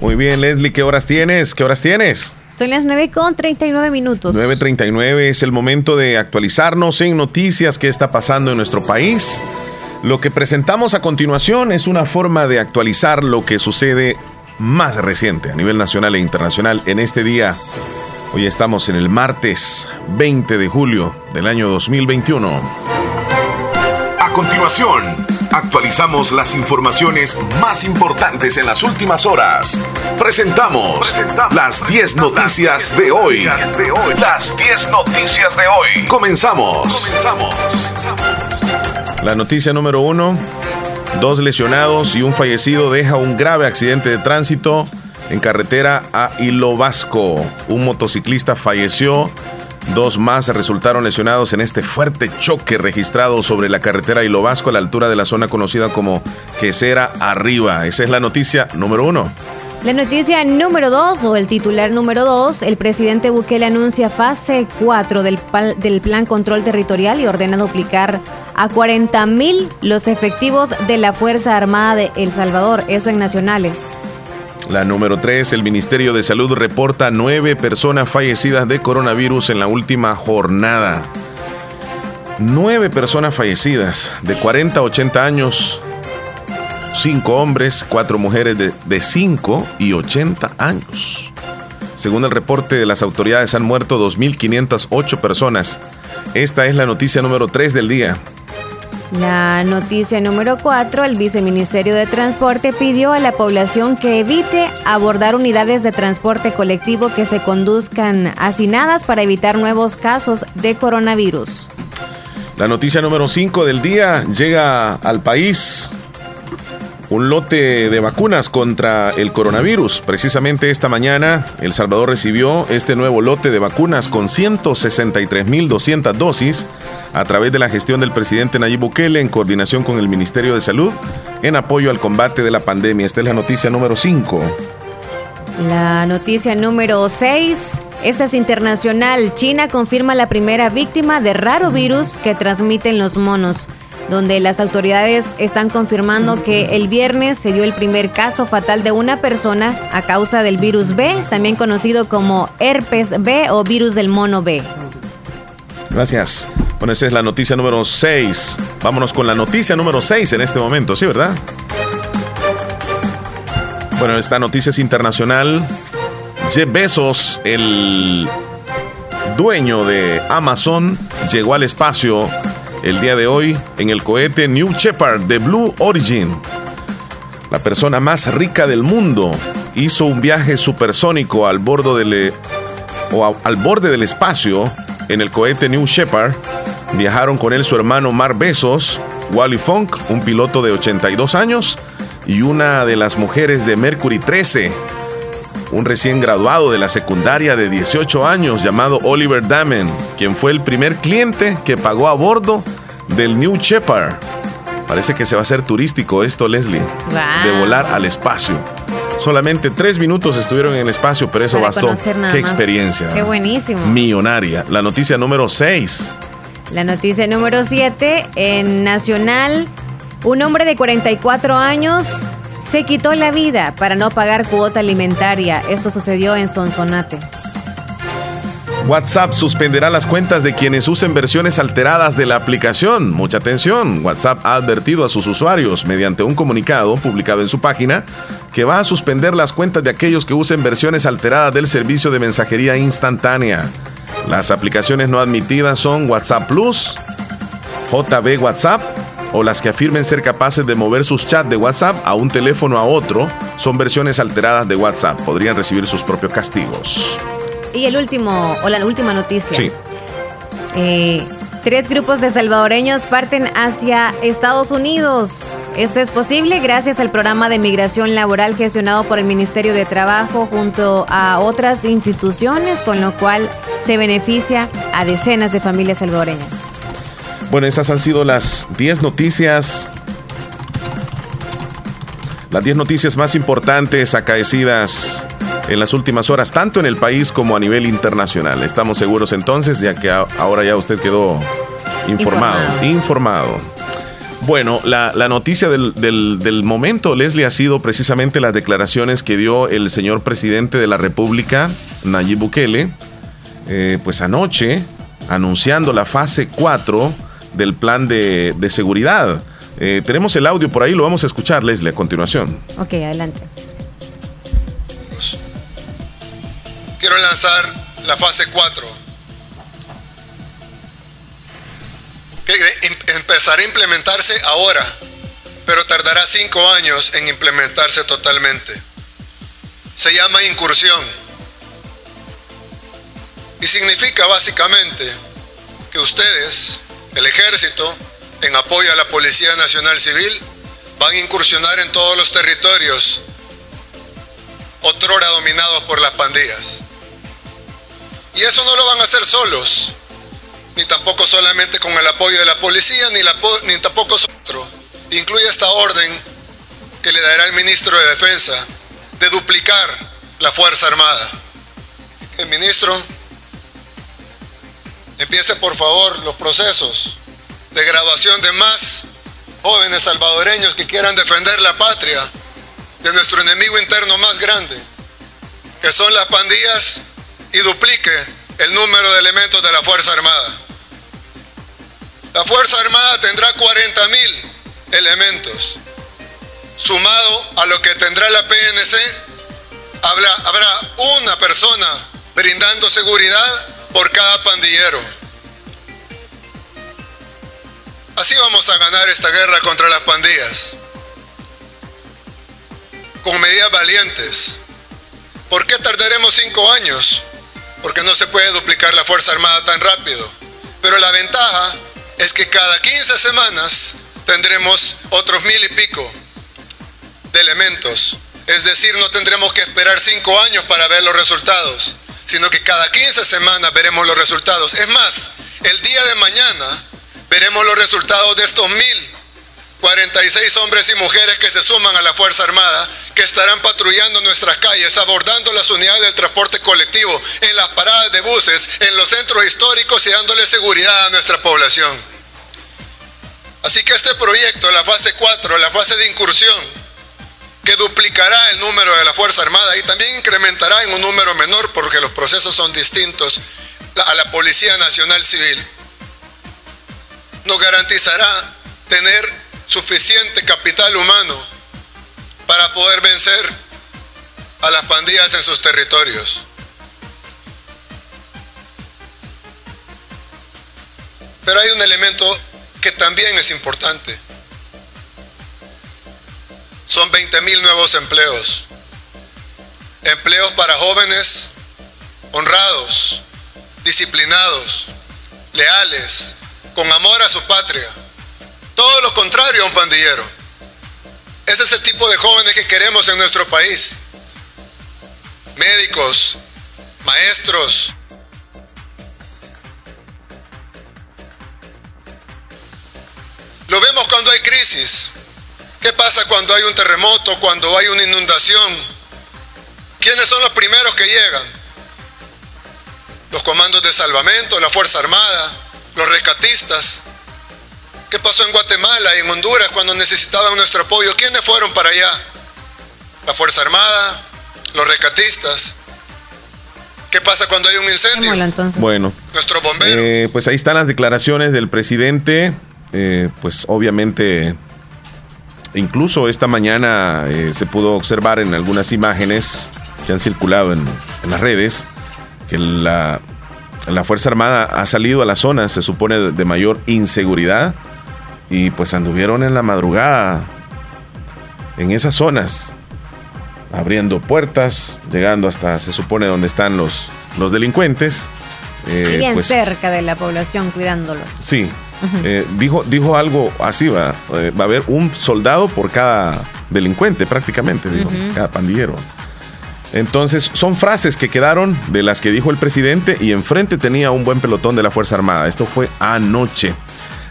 Muy bien, Leslie, ¿qué horas tienes? ¿Qué horas tienes? Son las 9 con 39 minutos. 9.39 es el momento de actualizarnos en noticias que está pasando en nuestro país. Lo que presentamos a continuación es una forma de actualizar lo que sucede más reciente a nivel nacional e internacional en este día. Hoy estamos en el martes 20 de julio del año 2021 continuación, actualizamos las informaciones más importantes en las últimas horas. Presentamos, las 10 noticias, de hoy. Las 10 noticias de hoy. Comenzamos. Comenzamos. La noticia número uno. Dos lesionados y un fallecido deja un grave accidente de tránsito en carretera a Hilo Vasco. Un motociclista falleció Dos más resultaron lesionados en este fuerte choque registrado sobre la carretera Hilo Vasco a la altura de la zona conocida como Quesera Arriba. Esa es la noticia número uno. La noticia número dos, o el titular número dos, el presidente Bukele anuncia fase 4 del, del Plan Control Territorial y ordena duplicar a 40 mil los efectivos de la Fuerza Armada de El Salvador, eso en nacionales. La número 3, el Ministerio de Salud reporta nueve personas fallecidas de coronavirus en la última jornada. Nueve personas fallecidas de 40 a 80 años, cinco hombres, cuatro mujeres de, de 5 y 80 años. Según el reporte de las autoridades han muerto 2.508 personas. Esta es la noticia número 3 del día. La noticia número 4, el viceministerio de Transporte pidió a la población que evite abordar unidades de transporte colectivo que se conduzcan hacinadas para evitar nuevos casos de coronavirus. La noticia número 5 del día llega al país un lote de vacunas contra el coronavirus. Precisamente esta mañana, El Salvador recibió este nuevo lote de vacunas con 163.200 dosis a través de la gestión del presidente Nayib Bukele en coordinación con el Ministerio de Salud en apoyo al combate de la pandemia. Esta es la noticia número 5. La noticia número 6. Esta es internacional. China confirma la primera víctima de raro virus que transmiten los monos donde las autoridades están confirmando que el viernes se dio el primer caso fatal de una persona a causa del virus B, también conocido como herpes B o virus del mono B. Gracias. Bueno, esa es la noticia número 6. Vámonos con la noticia número 6 en este momento, ¿sí, verdad? Bueno, esta noticia es internacional. Jeff Bezos, el dueño de Amazon, llegó al espacio el día de hoy en el cohete New Shepard de Blue Origin. La persona más rica del mundo hizo un viaje supersónico al, borde del, o al borde del espacio en el cohete New Shepard Viajaron con él su hermano Mar Besos, Wally Funk, un piloto de 82 años, y una de las mujeres de Mercury 13, un recién graduado de la secundaria de 18 años llamado Oliver Damen, quien fue el primer cliente que pagó a bordo del New Shepard. Parece que se va a hacer turístico esto, Leslie, de volar al espacio. Solamente tres minutos estuvieron en el espacio, pero eso bastó. Qué experiencia. Qué buenísimo. Millonaria. La noticia número 6. La noticia número 7, en Nacional, un hombre de 44 años se quitó la vida para no pagar cuota alimentaria. Esto sucedió en Sonsonate. WhatsApp suspenderá las cuentas de quienes usen versiones alteradas de la aplicación. Mucha atención. WhatsApp ha advertido a sus usuarios mediante un comunicado publicado en su página que va a suspender las cuentas de aquellos que usen versiones alteradas del servicio de mensajería instantánea. Las aplicaciones no admitidas son WhatsApp Plus, JB WhatsApp o las que afirmen ser capaces de mover sus chats de WhatsApp a un teléfono a otro son versiones alteradas de WhatsApp. Podrían recibir sus propios castigos. Y el último, o la última noticia. Sí. Eh, tres grupos de salvadoreños parten hacia Estados Unidos. Esto es posible gracias al programa de migración laboral gestionado por el Ministerio de Trabajo junto a otras instituciones, con lo cual se beneficia a decenas de familias salvadoreñas. Bueno, esas han sido las 10 noticias. Las 10 noticias más importantes acaecidas en las últimas horas, tanto en el país como a nivel internacional. Estamos seguros entonces, ya que ahora ya usted quedó informado. Informado. Bueno, la, noticia del, del, momento, Leslie, ha sido precisamente las declaraciones que dio el señor presidente de la República, Nayib Bukele, eh, pues anoche, anunciando la fase 4 del plan de, de seguridad. Eh, tenemos el audio por ahí, lo vamos a escuchar, Leslie, a continuación. Ok, adelante. Lanzar la fase 4. Que empezará a implementarse ahora, pero tardará cinco años en implementarse totalmente. Se llama incursión. Y significa básicamente que ustedes, el ejército, en apoyo a la Policía Nacional Civil, van a incursionar en todos los territorios otrora dominados por las pandillas. Y eso no lo van a hacer solos, ni tampoco solamente con el apoyo de la policía, ni, tampoco otro. Incluye esta orden que le dará el ministro de Defensa de duplicar la Fuerza Armada. El ministro empiece por favor los procesos de graduación de más jóvenes salvadoreños que quieran defender la patria de nuestro enemigo interno más grande, que son las pandillas y duplique el número de elementos de la Fuerza Armada. La Fuerza Armada tendrá 40 mil elementos. Sumado a lo que tendrá la PNC, habrá, habrá una persona brindando seguridad por cada pandillero. Así vamos a ganar esta guerra contra las pandillas. Con medidas valientes. ¿Por qué tardaremos cinco años? Porque no se puede duplicar la Fuerza Armada tan rápido. Pero la ventaja es que cada 15 semanas tendremos otros mil y pico de elementos. Es decir, no tendremos que esperar cinco años para ver los resultados, sino que cada 15 semanas veremos los resultados. Es más, el día de mañana veremos los resultados de estos mil 46 hombres y mujeres que se suman a la Fuerza Armada, que estarán patrullando nuestras calles, abordando las unidades del transporte colectivo, en las paradas de buses, en los centros históricos y dándole seguridad a nuestra población. Así que este proyecto, la fase 4, la fase de incursión, que duplicará el número de la Fuerza Armada y también incrementará en un número menor porque los procesos son distintos a la Policía Nacional Civil, nos garantizará tener suficiente capital humano para poder vencer a las pandillas en sus territorios. Pero hay un elemento que también es importante. Son 20 mil nuevos empleos. Empleos para jóvenes honrados, disciplinados, leales, con amor a su patria todo lo contrario a un pandillero. Ese es el tipo de jóvenes que queremos en nuestro país. Médicos, maestros. Lo vemos cuando hay crisis. ¿Qué pasa cuando hay un terremoto, cuando hay una inundación? ¿Quiénes son los primeros que llegan? Los comandos de salvamento, la Fuerza Armada, los rescatistas. ¿Qué pasó en Guatemala y en Honduras cuando necesitaban nuestro apoyo? ¿Quiénes fueron para allá? La Fuerza Armada, los rescatistas, ¿Qué pasa cuando hay un incendio? Bueno, Nuestros bomberos. eh, pues ahí están las declaraciones del presidente. Eh, pues obviamente, incluso esta mañana eh, se pudo observar en algunas imágenes que han circulado en, en las redes que la, la Fuerza Armada ha salido a las zonas, se supone, de, de mayor inseguridad y pues anduvieron en la madrugada en esas zonas, abriendo puertas, llegando hasta, se supone, donde están los, los delincuentes. Eh, bien pues, cerca de la población cuidándolos. Sí. Eh, dijo, dijo algo así, va. eh, va a haber un soldado por cada delincuente, prácticamente, dijo, cada pandillero. Entonces, son frases que quedaron de las que dijo el presidente y enfrente tenía un buen pelotón de la Fuerza Armada. Esto fue anoche.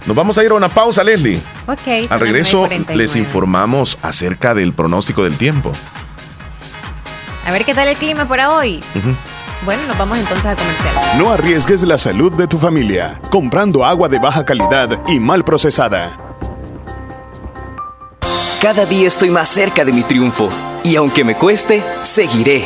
Nos vamos a ir a una pausa, Leslie. Ok. Al regreso 9:49. les informamos acerca del pronóstico del tiempo. A ver qué tal el clima para hoy. Bueno, nos vamos entonces a comercial. No arriesgues la salud de tu familia comprando agua de baja calidad y mal procesada. Cada día estoy más cerca de mi triunfo y aunque me cueste, seguiré,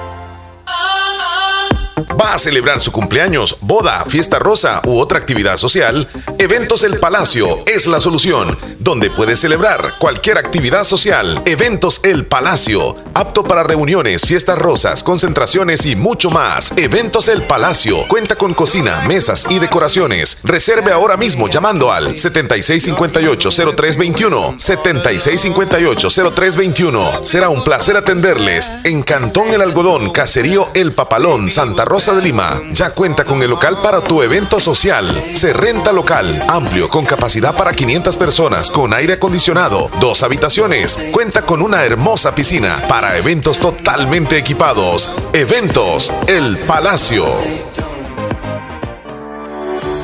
¿Va a celebrar su cumpleaños, boda, fiesta rosa u otra actividad social? Eventos El Palacio es la solución, donde puedes celebrar cualquier actividad social. Eventos El Palacio, apto para reuniones, fiestas rosas, concentraciones y mucho más. Eventos El Palacio cuenta con cocina, mesas y decoraciones. Reserve ahora mismo llamando al 7658-0321. 7658-0321. Será un placer atenderles en Cantón El Algodón, Caserío El Papalón, Santa Rosa de Lima. Ya cuenta con el local para tu evento social. Se renta local, amplio, con capacidad para 500 personas, con aire acondicionado, dos habitaciones. Cuenta con una hermosa piscina para eventos totalmente equipados. Eventos El Palacio.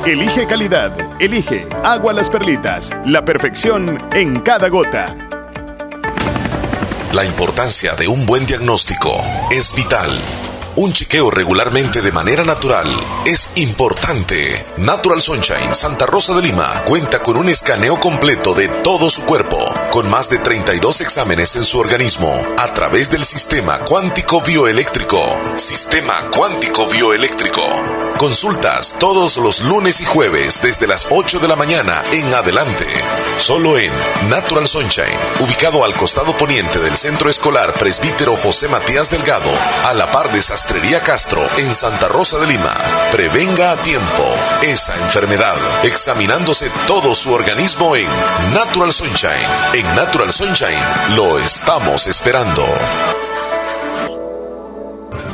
Elige calidad. Elige Agua Las Perlitas. La perfección en cada gota. La importancia de un buen diagnóstico es vital. Un chequeo regularmente de manera natural es importante. Natural Sunshine Santa Rosa de Lima cuenta con un escaneo completo de todo su cuerpo, con más de 32 exámenes en su organismo, a través del sistema cuántico bioeléctrico. Sistema cuántico bioeléctrico. Consultas todos los lunes y jueves desde las 8 de la mañana en adelante. Solo en Natural Sunshine, ubicado al costado poniente del Centro Escolar Presbítero José Matías Delgado, a la par de Sastrería Castro en Santa Rosa de Lima. Prevenga a tiempo esa enfermedad, examinándose todo su organismo en Natural Sunshine. En Natural Sunshine lo estamos esperando.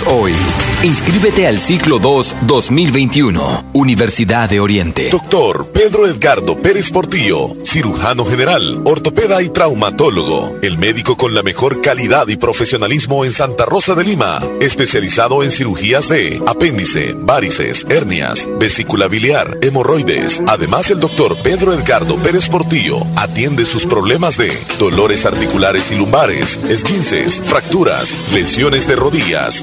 hoy. Inscríbete al ciclo 2 2021, Universidad de Oriente. Doctor Pedro Edgardo Pérez Portillo, cirujano general, ortopeda y traumatólogo. El médico con la mejor calidad y profesionalismo en Santa Rosa de Lima. Especializado en cirugías de apéndice, varices, hernias, vesícula biliar, hemorroides. Además, el doctor Pedro Edgardo Pérez Portillo atiende sus problemas de dolores articulares y lumbares, esguinces, fracturas, lesiones de rodillas,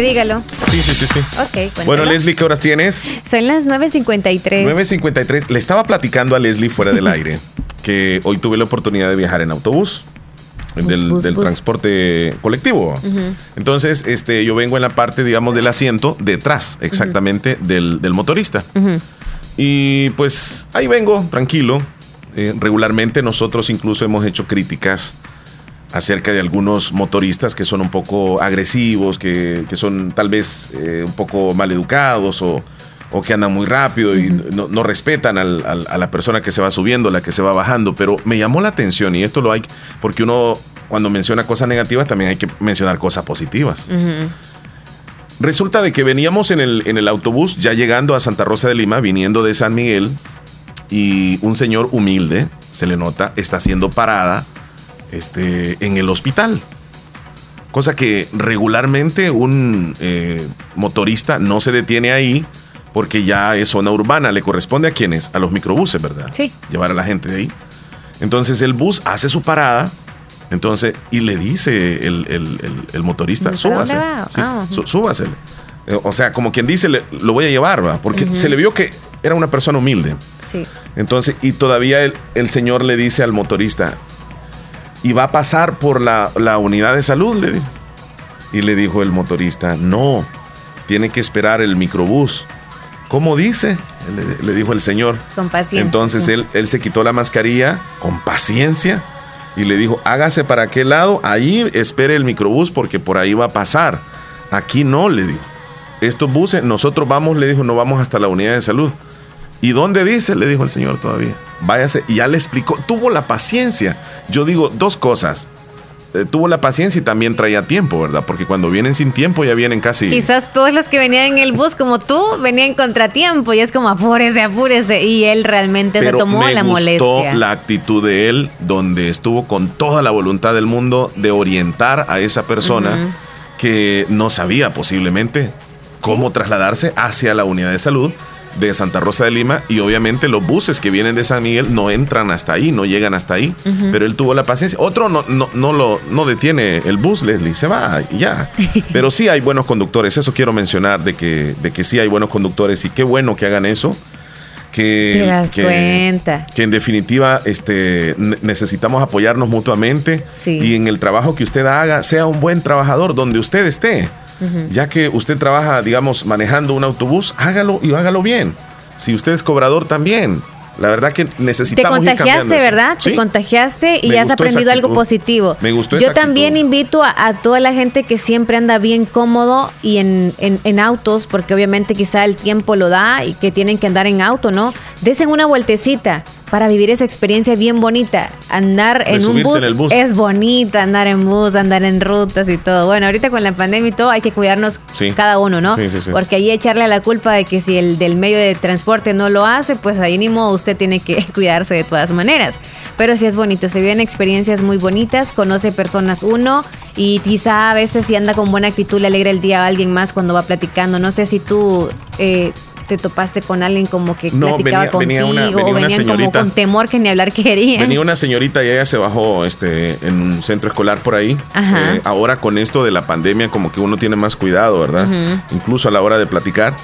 Dígalo. Sí, sí, sí, sí. Ok, cuéntalo. Bueno, Leslie, ¿qué horas tienes? Son las 9.53. 9.53. Le estaba platicando a Leslie fuera del [laughs] aire que hoy tuve la oportunidad de viajar en autobús. del, bus, del bus. transporte colectivo. Entonces, este, yo vengo en la parte, digamos, del asiento detrás, exactamente, del, del motorista. Y pues ahí vengo, tranquilo. Eh, regularmente nosotros incluso hemos hecho críticas acerca de algunos motoristas que son un poco agresivos, que, que son tal vez eh, un poco maleducados o, o que andan muy rápido y no, no respetan al- al- a la persona que se va subiendo, la que se va bajando. Pero me llamó la atención y esto lo hay porque uno cuando menciona cosas negativas también hay que mencionar cosas positivas. Resulta de que veníamos en el, en el autobús ya llegando a Santa Rosa de Lima, viniendo de San Miguel, y un señor humilde, se le nota, está haciendo parada este, en el hospital. Cosa que regularmente un eh, motorista no se detiene ahí porque ya es zona urbana. Le corresponde a quienes? A los microbuses, ¿verdad? Sí. Llevar a la gente de ahí. Entonces el bus hace su parada. Entonces, y le dice el, el- el- el motorista, ¿Para súbase. Sí, Ah, sú- súbase. Eh, O sea, como quien dice, le- lo voy a llevar, ¿va? Porque se le vio que era una persona humilde. Sí. Entonces, y todavía el, el señor le dice al motorista, y va a pasar por la, la unidad de salud, le dijo. Y le dijo el motorista, no, tiene que esperar el microbús. ¿Cómo dice? Le, le dijo el señor. Con paciencia. Entonces sí. él, él se quitó la mascarilla con paciencia y le dijo, hágase para aquel lado, ahí espere el microbús porque por ahí va a pasar. Aquí no, le dijo. Estos buses, nosotros vamos, le dijo, no vamos hasta la unidad de salud. ¿Y dónde dice? Le dijo el señor todavía. Váyase. Y ya le explicó. Tuvo la paciencia. Yo digo dos cosas. Eh, tuvo la paciencia y también traía tiempo, ¿verdad? Porque cuando vienen sin tiempo ya vienen casi... Quizás todos los que venían en el bus como tú venían en contratiempo y es como apúrese, apúrese. Y él realmente se tomó me la gustó molestia. la actitud de él, donde estuvo con toda la voluntad del mundo de orientar a esa persona que no sabía posiblemente cómo trasladarse hacia la unidad de salud de Santa Rosa de Lima y obviamente los buses que vienen de San Miguel no entran hasta ahí, no llegan hasta ahí, pero él tuvo la paciencia. Otro no, no, no lo no detiene el bus, Leslie, se va y ya. [laughs] Pero sí hay buenos conductores, eso quiero mencionar de que, de que sí hay buenos conductores y qué bueno que hagan eso. Que, Te das que- cuenta. que en definitiva este, ne- necesitamos apoyarnos mutuamente Sí. y en el trabajo que usted haga sea un buen trabajador donde usted esté. Ya que usted trabaja, digamos, manejando un autobús, hágalo y hágalo bien. Si usted es cobrador también. La verdad que Te necesitamos ir contagiaste. ¿verdad? Te contagiaste y Me has aprendido algo positivo. Me gustó Yo también actitud. invito a, a toda la gente que siempre anda bien cómodo y en, en- en autos, porque obviamente quizá el tiempo lo da y que tienen que andar en auto, ¿no? Desen una vueltecita para vivir esa experiencia bien bonita. Andar en un bus, en el bus. es bonito, andar en bus, andar en rutas y todo. Bueno, ahorita con la pandemia y todo hay que cuidarnos Sí. cada uno, ¿no? Sí, sí, sí. Porque ahí echarle la culpa de que si el del medio de transporte no lo hace, pues ahí ni modo, usted tiene que [laughs] cuidarse de todas maneras. Pero sí es bonito, se viven experiencias muy bonitas, conoce personas uno y quizá a veces si anda con buena actitud le alegra el día a alguien más cuando va platicando. No sé si tú eh, te topaste con alguien como que No, platicaba venía- venía contigo una- venía o una como señorita. con temor que ni hablar querían. Venía una señorita y ella se bajó este, en un centro escolar por ahí. Ajá. Eh, ahora con esto de la pandemia como que uno tiene más cuidado, ¿verdad? Incluso a la hora de platicar.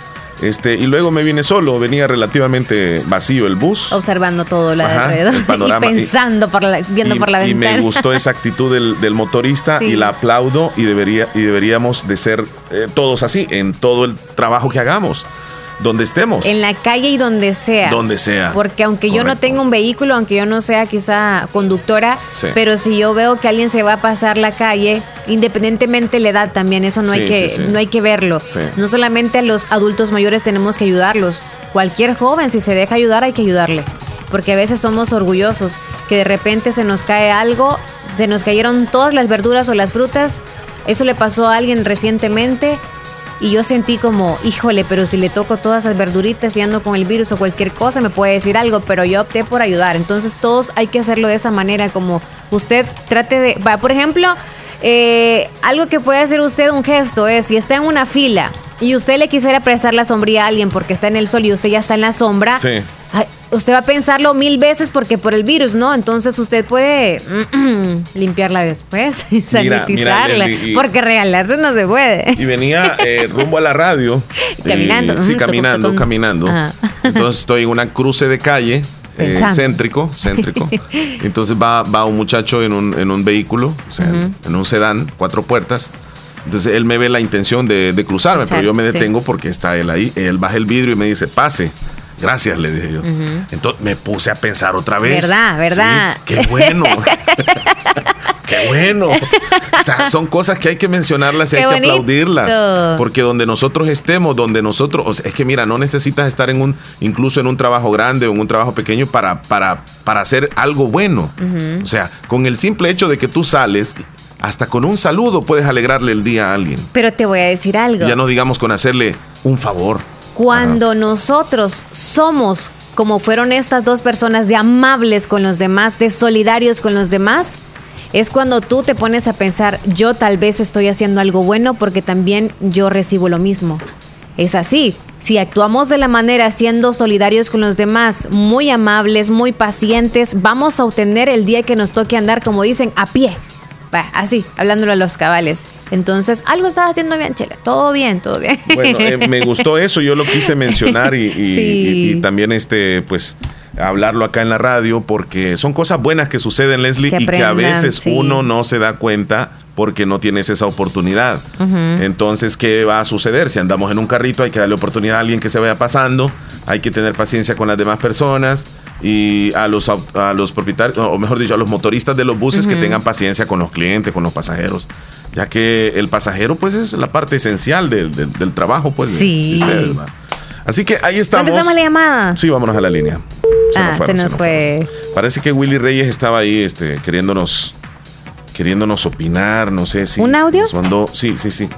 Este, y luego me vine solo, venía relativamente vacío el bus. observando todo lo de Ajá, alrededor el [laughs] panorama. y pensando por la, viendo y, por la y ventana. me gustó esa [laughs] actitud del, del motorista Sí. y la aplaudo y debería y deberíamos de ser eh, todos así en todo el trabajo que hagamos. Donde estemos. En la calle y donde sea. Donde sea. Porque aunque yo no tenga un vehículo, aunque yo no sea quizá conductora, Sí. pero si yo veo que alguien se va a pasar la calle, independientemente de la edad también, eso no hay que sí, no hay que verlo. No solamente a los adultos mayores tenemos que ayudarlos. Cualquier joven, si se deja ayudar, hay que ayudarle. Porque a veces somos orgullosos, que de repente se nos cae algo, se nos cayeron todas las verduras o las frutas. Eso le pasó a alguien recientemente y yo sentí como, híjole, pero si le toco todas esas verduritas y ando con el virus o cualquier cosa, me puede decir algo, pero yo opté por ayudar. Entonces todos hay que hacerlo de esa manera, como usted trate de, va, por ejemplo, eh, algo que puede hacer usted un gesto es, si está en una fila y usted le quisiera prestar la sombría a alguien porque está en el sol y usted ya está en la sombra, Sí. Ay, usted va a pensarlo mil veces porque por el virus, ¿no? Entonces usted puede limpiarla después, [laughs] Mira, sanitizarla, y- porque regalarse no se puede. Y venía eh, rumbo a la radio. [laughs] Caminando, sí, caminando, caminando. Ajá. Entonces estoy en una cruce de calle. eh, céntrico, céntrico. [laughs] Entonces va, va un muchacho en un, en un vehículo, o sea, en un sedán, cuatro puertas. Entonces él me ve la intención de, de cruzarme, pero yo me sí. detengo porque está él ahí. Él baja el vidrio y me dice, pase. Gracias, le dije yo. Ujú. Entonces me puse a pensar otra vez. ¿Verdad? ¿Verdad? Sí, qué bueno. [laughs] qué bueno. O sea, son cosas que hay que mencionarlas y Qué hay que aplaudirlas. Porque donde nosotros estemos, donde nosotros, o sea, es que mira, no necesitas estar en un, incluso en un trabajo grande o en un trabajo pequeño para, para, para hacer algo bueno. O sea, con el simple hecho de que tú sales, hasta con un saludo puedes alegrarle el día a alguien. Pero te voy a decir algo. Ya no digamos con hacerle un favor. Cuando nosotros somos como fueron estas dos personas de amables con los demás, de solidarios con los demás, es cuando tú te pones a pensar, yo tal vez estoy haciendo algo bueno porque también yo recibo lo mismo. Es así. Si actuamos de la manera siendo solidarios con los demás, muy amables, muy pacientes, vamos a obtener el día que nos toque andar, como dicen, a pie. Así, hablándolo a los cabales. Entonces, algo estás haciendo bien, Chela. Todo bien, todo bien. Bueno, eh, me gustó [laughs] eso, yo lo quise mencionar y, y- Sí. y- y también este, pues, hablarlo acá en la radio porque son cosas buenas que suceden, Leslie, Que y que a veces sí. uno no se da cuenta porque no tienes esa oportunidad. Entonces, ¿qué va a suceder? Si andamos en un carrito, hay que darle oportunidad a alguien que se vaya pasando, hay que tener paciencia con las demás personas y a los, a los propietarios, o mejor dicho, a los motoristas de los buses que tengan paciencia con los clientes, con los pasajeros, ya que el pasajero, pues, es la parte esencial del, del- del trabajo, pues, Sí. de ustedes, ¿va? Así que ahí estamos. Contestamos la llamada. Sí, vámonos a la línea. Se ah, nos fueron, se nos se nos fue. Parece que Willy Reyes estaba ahí, este, queriéndonos, queriéndonos opinar, no sé si. ¿Un audio? nos mandó, sí, sí, sí.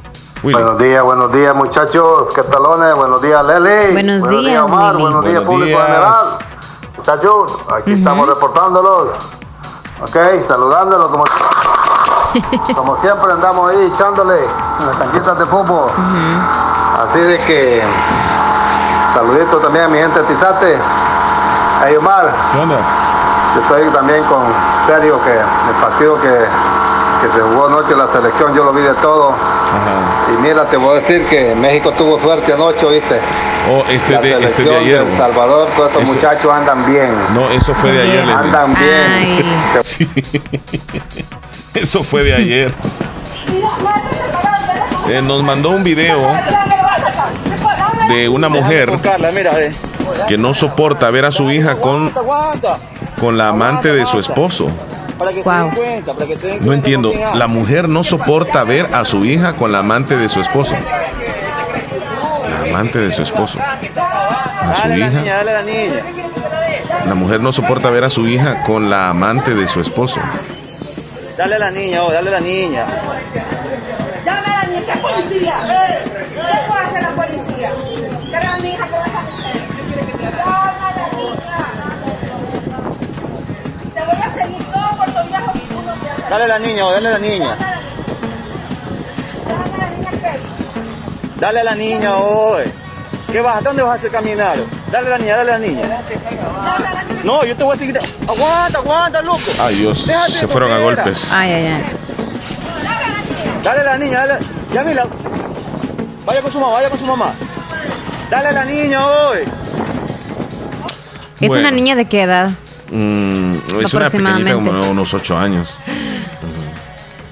Willy. Buenos días, buenos días muchachos, ¿qué talones? Buenos días Leli. Buenos días, Omar, Lili. buenos días Buenos público días. general. Muchachos, aquí estamos reportándolos. Ok, saludándolos como, [laughs] como siempre andamos ahí echándole en las canchitas de fútbol. Así de que saludito también a mi gente Tizate. Hey Omar, ¿Qué onda? yo estoy también con Sergio que el partido que, que se jugó anoche la selección yo lo vi de todo. Y mira, te voy a decir que México tuvo suerte anoche, ¿viste? Oh, este la de, este de selección ayer. de El Salvador, todos estos Eso- muchachos andan bien. No, eso fue de ayer. Andan bien. Sí. [laughs] Eso fue de ayer. Eh, nos mandó un video de una mujer Carla, mira, ve. que no soporta ver a su hija con, con la amante de su esposo. Para que se den cuenta, para que se den No entiendo. anda. La mujer no soporta ver a su hija con la amante de su esposo. La amante de su esposo. A su Dale la hija. niña, dale la niña. La mujer no soporta ver a su hija con la amante de su esposo. Dale a la niña, oh, dale a la niña. Llame a la niña, ¿qué policía? Dale a la niña, dale a la niña. Dale a la niña hoy. ¿Qué vas? ¿A dónde vas a hacer caminar? Dale a la niña, dale a la niña. No, yo te voy a seguir. Aguanta, aguanta, loco. Ay Dios, Déjate se fueron a golpes. Ay, ay, ay. Dale a la niña, dale. Ya mira. Vaya con su mamá, vaya con su mamá. Dale a la niña hoy. ¿Es Bueno. una niña de qué edad? Mm, es una pequeñita Aproximadamente. como unos ocho años.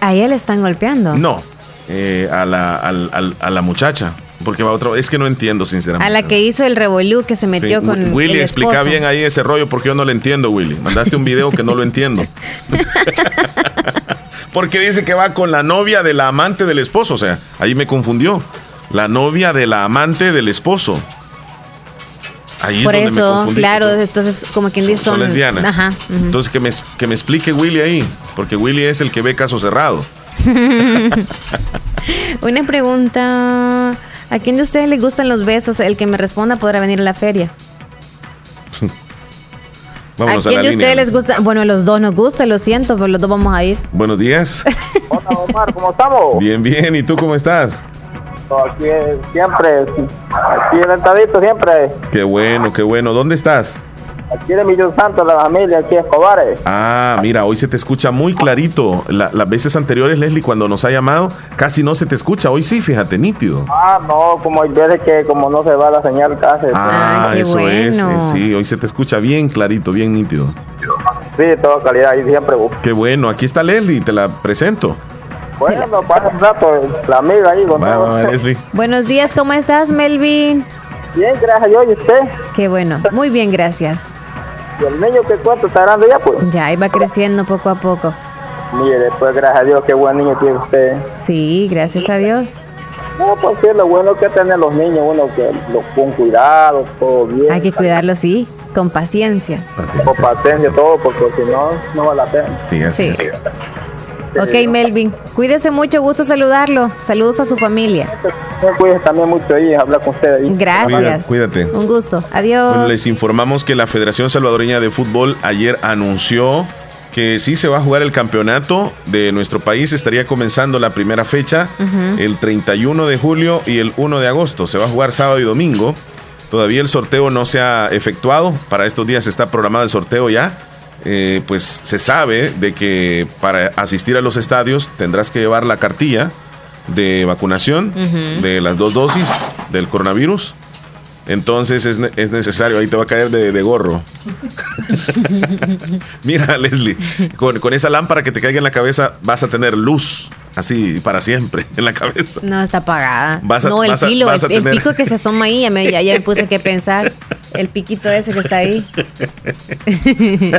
A ella le están golpeando. No, eh, a, la, al- al- a la muchacha. Porque va otro. Es que no entiendo, sinceramente. A la que hizo el revolú que se Sí, metió con Willy, el explica bien ahí ese rollo porque yo no lo entiendo, Willy. Mandaste un video que no lo entiendo. [laughs] porque dice que va con la novia de la amante del esposo. O sea, ahí me confundió. La novia de la amante del esposo. Ahí Por es donde me eso, confundí. claro, entonces como quien dice Son son, lesbianas. Ajá. Entonces que me, que me explique Willy ahí. Porque Willy es el que ve caso cerrado. [laughs] Una pregunta. ¿A quién de ustedes les gustan los besos? El que me responda podrá venir a la feria. [laughs] Vámonos ¿A a, quién la de línea. ustedes les gusta? Bueno, a los dos nos gusta, lo siento, pero los dos vamos a ir. Buenos días. Hola Omar, ¿cómo estamos? Bien, bien. ¿Y tú cómo estás? Aquí eh, siempre, aquí sentadito siempre. Qué bueno, qué bueno. ¿Dónde estás? Aquí de Millón Santo, la familia, aquí Escobares. Ah, mira, hoy se te escucha muy clarito. La- las veces anteriores, Leslie, cuando nos ha llamado, casi no se te escucha. Hoy sí, fíjate, nítido. Ah, no, como hay veces que como no se va la señal casi. Ah, eso es. eh, sí, hoy se te escucha bien clarito, bien nítido. Sí, toda calidad, ahí siempre. Qué bueno. Aquí está Leslie, te la presento. Bueno, pasa un rato, la amiga ahí. Con Va, todo. va, Leslie. Buenos días, ¿cómo estás, Melvin? Bien, gracias a Dios, ¿y usted? Qué bueno, muy bien, gracias. ¿Y el niño que cuánto está grande ya, pues? Ya, va creciendo poco a poco. Mire, después, gracias a Dios, qué buen niño tiene usted. Sí, gracias a Dios. No, pues sí, lo bueno que tener los niños, uno que los con cuidado, todo bien. Hay que cuidarlo, sí, con paciencia. Con paciencia, todo, porque si no, no vale la pena. Sí, así Sí. Ok, Melvin, cuídese mucho, gusto saludarlo. Saludos a su familia. Me cuides también mucho ahí, hablar con usted ahí. Gracias. Cuídate. Un gusto. Adiós. Bueno, les informamos que la Federación Salvadoreña de Fútbol ayer anunció que sí se va a jugar el campeonato de nuestro país. Estaría comenzando la primera fecha el 31 de julio y el 1 de agosto. Se va a jugar sábado y domingo. Todavía el sorteo no se ha efectuado. Para estos días está programado el sorteo ya. Eh, pues se sabe de que para asistir a los estadios tendrás que llevar la cartilla de vacunación de las dos dosis del coronavirus. Entonces es, ne- es necesario, ahí te va a caer de, de gorro. [laughs] Mira, Leslie, con, con esa lámpara que te caiga en la cabeza vas a tener luz, así para siempre, en la cabeza. No, está apagada. Vas a- no, el vas a- filo, a el, pico que se asoma ahí, ya me, ya, ya me puse que pensar. [laughs] El piquito ese que está ahí. [laughs]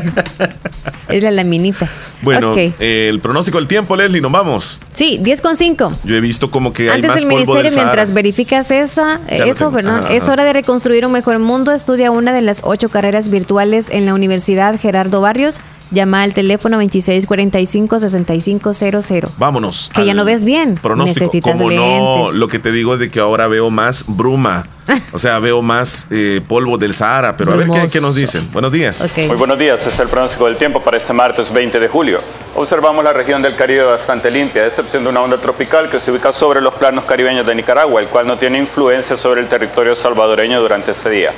es la laminita. Bueno, eh, el pronóstico del tiempo, Leslie, nos vamos. Sí, 10 con 5. Yo he visto como que hay Antes más del polvo ministerio, del mientras verificas esa, Ya eso, perdón, Ajá, es hora de reconstruir un mejor mundo. Estudia una de las ocho carreras virtuales en la Universidad Gerardo Barrios. Llama al teléfono 2645-6500. Vámonos. Que ya no ves bien. Pronóstico. Necesitas Como no, lo que te digo es de que ahora veo más bruma. [laughs] O sea, veo más eh, polvo del Sahara. Pero a ver qué, nos dicen. Buenos días. Muy buenos días, este es el pronóstico del tiempo para este martes 20 de julio. Observamos la región del Caribe bastante limpia, a excepción de una onda tropical que se ubica sobre los planos caribeños de Nicaragua, el cual no tiene influencia sobre el territorio salvadoreño durante este día.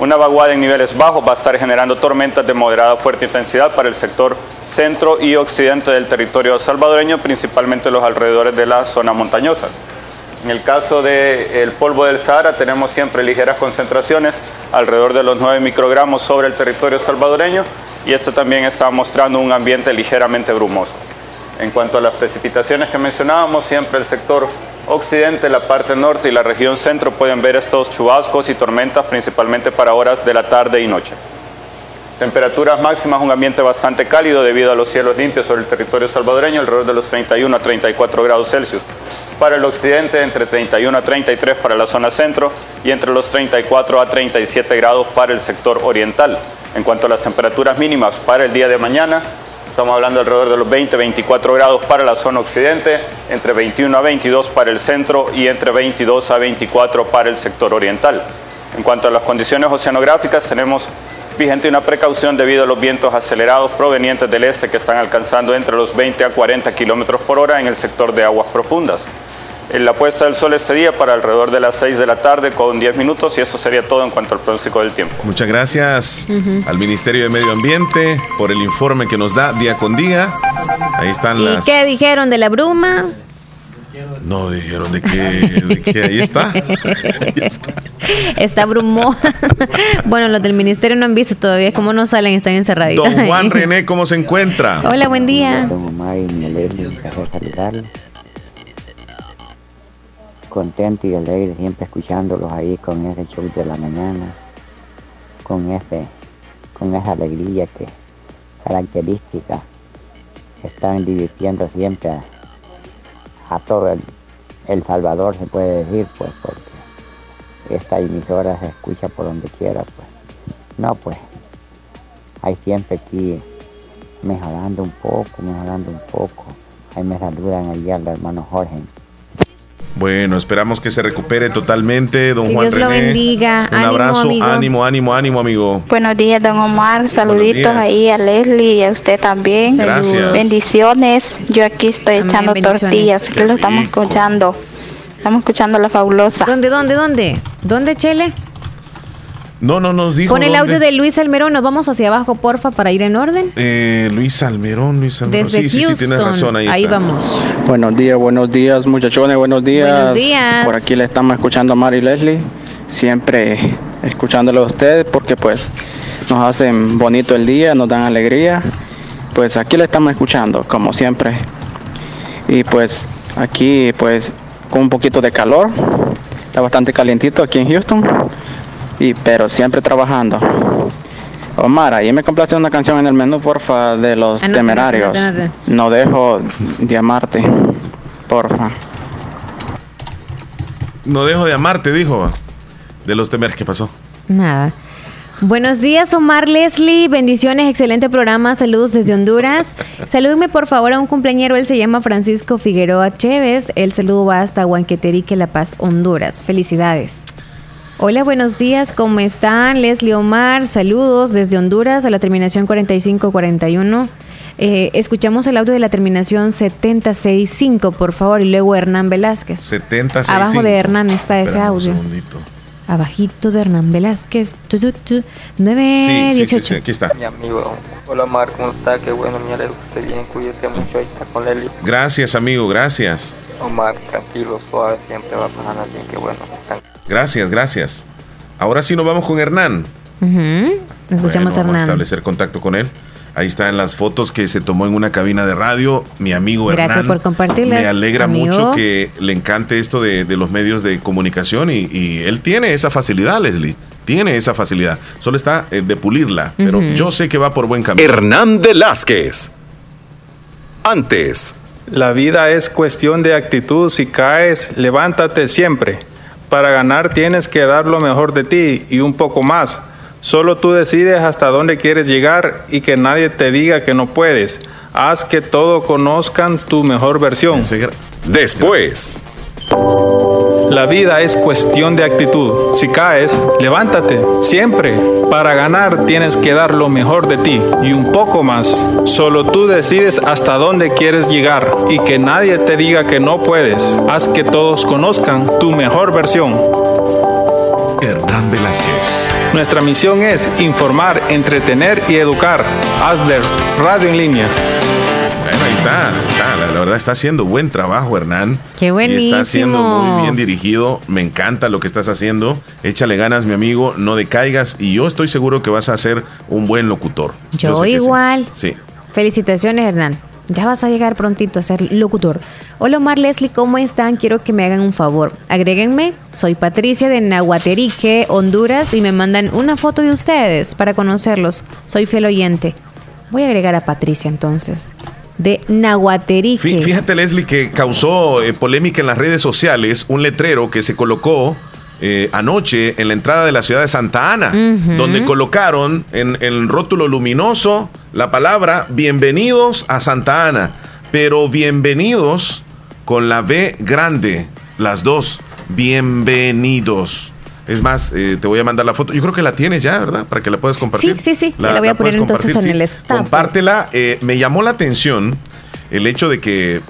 Una vaguada en niveles bajos va a estar generando tormentas de moderada a fuerte intensidad para el sector centro y occidente del territorio salvadoreño, principalmente los alrededores de la zona montañosa. En el caso del polvo del Sahara tenemos siempre ligeras concentraciones, alrededor de los 9 microgramos sobre el territorio salvadoreño y este también está mostrando un ambiente ligeramente brumoso. En cuanto a las precipitaciones que mencionábamos, siempre el sector occidente, la parte norte y la región centro pueden ver estos chubascos y tormentas principalmente para horas de la tarde y noche. Temperaturas máximas, un ambiente bastante cálido debido a los cielos limpios sobre el territorio salvadoreño, alrededor de los 31 a 34 grados Celsius. Para el occidente, entre 31 a 33 para la zona centro y entre los 34 a 37 grados para el sector oriental. En cuanto a las temperaturas mínimas para el día de mañana, estamos hablando alrededor de los 20-24 grados para la zona occidente, entre 21 a 22 para el centro y entre 22 a 24 para el sector oriental. En cuanto a las condiciones oceanográficas, tenemos vigente una precaución debido a los vientos acelerados provenientes del este que están alcanzando entre los 20 a 40 kilómetros por hora en el sector de aguas profundas. En la puesta del sol este día para alrededor de las 6 de la tarde con 10 minutos y eso sería todo en cuanto al pronóstico del tiempo. Muchas gracias al Ministerio de Medio Ambiente por el informe que nos da día con día. Ahí están ¿Y las. qué dijeron de la bruma? No dijeron de que, de que [laughs] ahí está. Está brumó. [laughs] bueno, los del ministerio no han visto todavía cómo no salen, están encerraditos. Don Juan. René, ¿cómo se encuentra? Hola, buen día. Contento y alegre siempre escuchándolos ahí con ese show de la mañana, con ese, con esa alegría que característica están divirtiendo siempre a, todo el, Salvador se puede decir pues porque esta emisora se escucha por donde quiera pues. No pues hay siempre aquí mejorando un poco mejorando un poco. Ahí me saludan allá al hermano Jorge Bueno, esperamos que se recupere totalmente, don Que Juan Dios lo bendiga. Un Ánimo, abrazo, amigo. ánimo, ánimo, ánimo, amigo. Buenos días, don Omar. Saluditos ahí a Leslie y a usted también. Gracias. Bendiciones. Yo aquí estoy echando tortillas. Qué Que lo estamos escuchando. Estamos escuchando la fabulosa. ¿Dónde, dónde, dónde? ¿Dónde, Chele? No, no nos dijo. Con el dónde. audio de Luis Almerón, nos vamos hacia abajo, porfa, para ir en orden. Eh, Luis Almerón, Luis Almerón. Desde sí, sí, sí, tienes Houston. razón, ahí, Ahí está. vamos. Buenos días, buenos días, muchachones, buenos días. Buenos días. Por aquí le estamos escuchando a Mari Leslie, siempre escuchándolo a ustedes porque pues nos hacen bonito el día, nos dan alegría. Pues aquí le estamos escuchando, como siempre. Y pues aquí pues con un poquito de calor, está bastante calientito aquí en Houston, y pero siempre trabajando. Omar, ahí me complace una canción en el menú, porfa, de los Anótala, temerarios. No dejo de amarte, porfa. No dejo de amarte, dijo. De los temer, ¿qué pasó? Nada. Buenos días, Omar Leslie. Bendiciones, excelente programa. Saludos desde Honduras. Salúdeme por favor a un cumpleañero. Él se llama Francisco Figueroa Chévez. El saludo va hasta Huanqueterique, La Paz, Honduras. Felicidades. Hola, buenos días. ¿Cómo están? Leslie Omar. Saludos desde Honduras a la terminación 4541. Eh, escuchamos el audio de la terminación 765, por favor. Y luego Hernán Velázquez. 76. Abajo de Hernán está ese Espérame un audio. segundito. Abajito de Hernán Velázquez. Tu, tu, tu, Sí, 9, sí, sí, 18. sí, aquí está. Mi amigo, hola Mar, ¿cómo está? Qué bueno, me alegra que esté bien, cuídese mucho, ahí está con Leli. Gracias, amigo, gracias. Omar, tranquilo, suave, siempre va pasando bien, qué bueno que están. Gracias, gracias. Ahora sí nos vamos con Hernán. Escuchamos Bueno, a Vamos a Hernán. establecer contacto con él. Ahí están las fotos que se tomó en una cabina de radio. Mi amigo Gracias Hernán. por compartirlas, Me alegra amigo. mucho que le encante esto de, de los medios de comunicación y, y él tiene esa facilidad, Leslie. Tiene esa facilidad. Solo está eh, de pulirla. Pero yo sé que va por buen camino. Hernán Velázquez. Antes. La vida es cuestión de actitud. Si caes, levántate siempre. Para ganar tienes que dar lo mejor de ti y un poco más. Solo tú decides hasta dónde quieres llegar y que nadie te diga que no puedes. Haz que todos conozcan tu mejor versión. Después. La vida es cuestión de actitud. Si caes, levántate, siempre. Para ganar tienes que dar lo mejor de ti y un poco más. Solo tú decides hasta dónde quieres llegar y que nadie te diga que no puedes. Haz que todos conozcan tu mejor versión. Hernán Velázquez. Nuestra misión es informar, entretener y educar. ASDER, Radio en línea. Está. está. La, la verdad está haciendo buen trabajo, Hernán. Qué Y está siendo buenísimo. muy bien dirigido. Me encanta lo que estás haciendo. Échale ganas, mi amigo. No decaigas. Y yo estoy seguro que vas a ser un buen locutor. Yo sí. igual. Sí. Felicitaciones, Hernán. Ya vas a llegar prontito a ser locutor. Hola, Omar Leslie, ¿cómo están? Quiero que me hagan un favor. Agréguenme. Soy Patricia de Nahuaterique, Honduras, y me mandan una foto de ustedes para conocerlos. Soy fiel oyente. Voy a agregar a Patricia entonces. De Nahuaterique. Fí- Fíjate, Leslie, que causó eh, polémica en las redes sociales un letrero que se colocó eh, anoche en la entrada de la ciudad de Santa Ana, donde colocaron en el rótulo luminoso la palabra bienvenidos a Santa Ana, pero bienvenidos con la B grande, las dos, bienvenidos. Es más, eh, te voy a mandar la foto. Yo creo que la tienes ya, ¿verdad? Para que la puedas compartir. Sí, sí, sí. Ya la voy a poner entonces en sí. el staff. Compártela. Eh, me llamó la atención el hecho de que.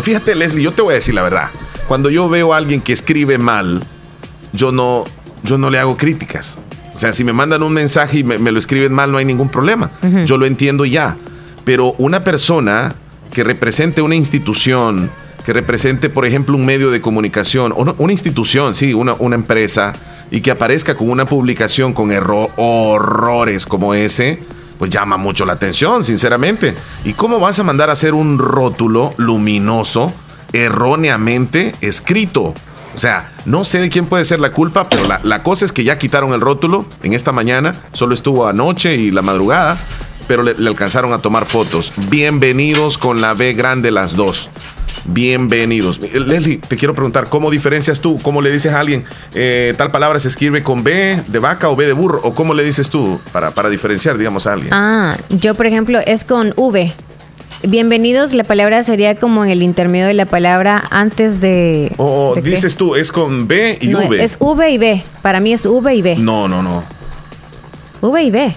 Fíjate, Leslie, yo te voy a decir la verdad. Cuando yo veo a alguien que escribe mal, yo no, yo no le hago críticas. O sea, si me mandan un mensaje y me, me lo escriben mal, no hay ningún problema. Yo lo entiendo ya. Pero una persona que represente una institución, que represente, por ejemplo, un medio de comunicación, o no, una institución, sí, una, una empresa, y que aparezca con una publicación con horrores como ese, pues llama mucho la atención, sinceramente. ¿Y cómo vas a mandar a hacer un rótulo luminoso erróneamente escrito? O sea, no sé de quién puede ser la culpa, pero la, la cosa es que ya quitaron el rótulo en esta mañana, solo estuvo anoche y la madrugada, pero le, le alcanzaron a tomar fotos. Bienvenidos con la B grande las dos. Bienvenidos. Leslie, te quiero preguntar, ¿cómo diferencias tú? ¿Cómo le dices a alguien, eh, tal palabra se escribe con B de vaca o B de burro? ¿O cómo le dices tú para, para diferenciar, digamos, a alguien? Ah, yo por ejemplo es con V. Bienvenidos, la palabra sería como en el intermedio de la palabra antes de... O dices tú, es con B y No, V. es V y B. Para mí es V y B. No, no, no. V y B.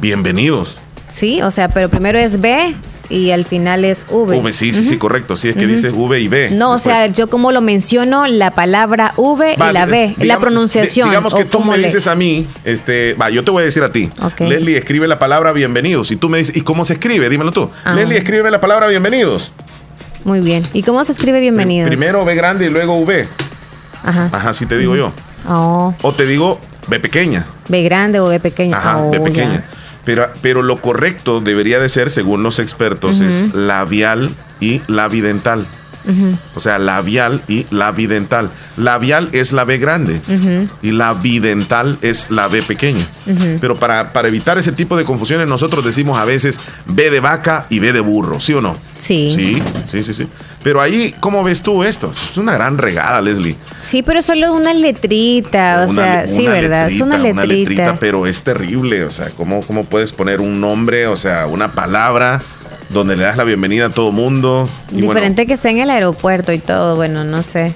Bienvenidos. Sí, o sea, pero primero es B y al final es V. V, sí, sí, sí, correcto. Sí, es que dices V y B. No, o sea, yo como lo menciono, la palabra V Va, y la B, la digamos- pronunciación. di- Digamos que tú me le- dices a mí, este, va, yo te voy a decir a ti. Leslie, escribe la palabra bienvenidos. Y tú me dices, ¿y cómo se escribe? Dímelo tú. Ah. Leslie, escribe la palabra bienvenidos. Muy bien. ¿Y cómo se escribe bienvenidos? Primero B grande y luego V. Ajá. Ajá, así te digo yo. Oh, O te digo B pequeña. B grande o B pequeña. Ajá, Oh, B ya. Pero, pero lo correcto debería de ser, según los expertos, es labial y labidental. O sea, labial y labidental. Labial es la B grande ujú, y la bidental es la B pequeña. Pero para, para evitar ese tipo de confusiones, nosotros decimos a veces B de vaca y B de burro, ¿sí o no? Sí. Sí, sí, sí, sí. Pero ahí, ¿cómo ves tú esto? Es una gran regada, Leslie. Sí, pero solo una letrita, o Una sea, sí, una ¿verdad? es una letrita, letrita. pero es terrible. O sea, ¿cómo, ¿cómo puedes poner un nombre, o sea, una palabra donde le das la bienvenida a todo mundo? Y bueno, Diferente que esté en el aeropuerto y todo, bueno, no sé.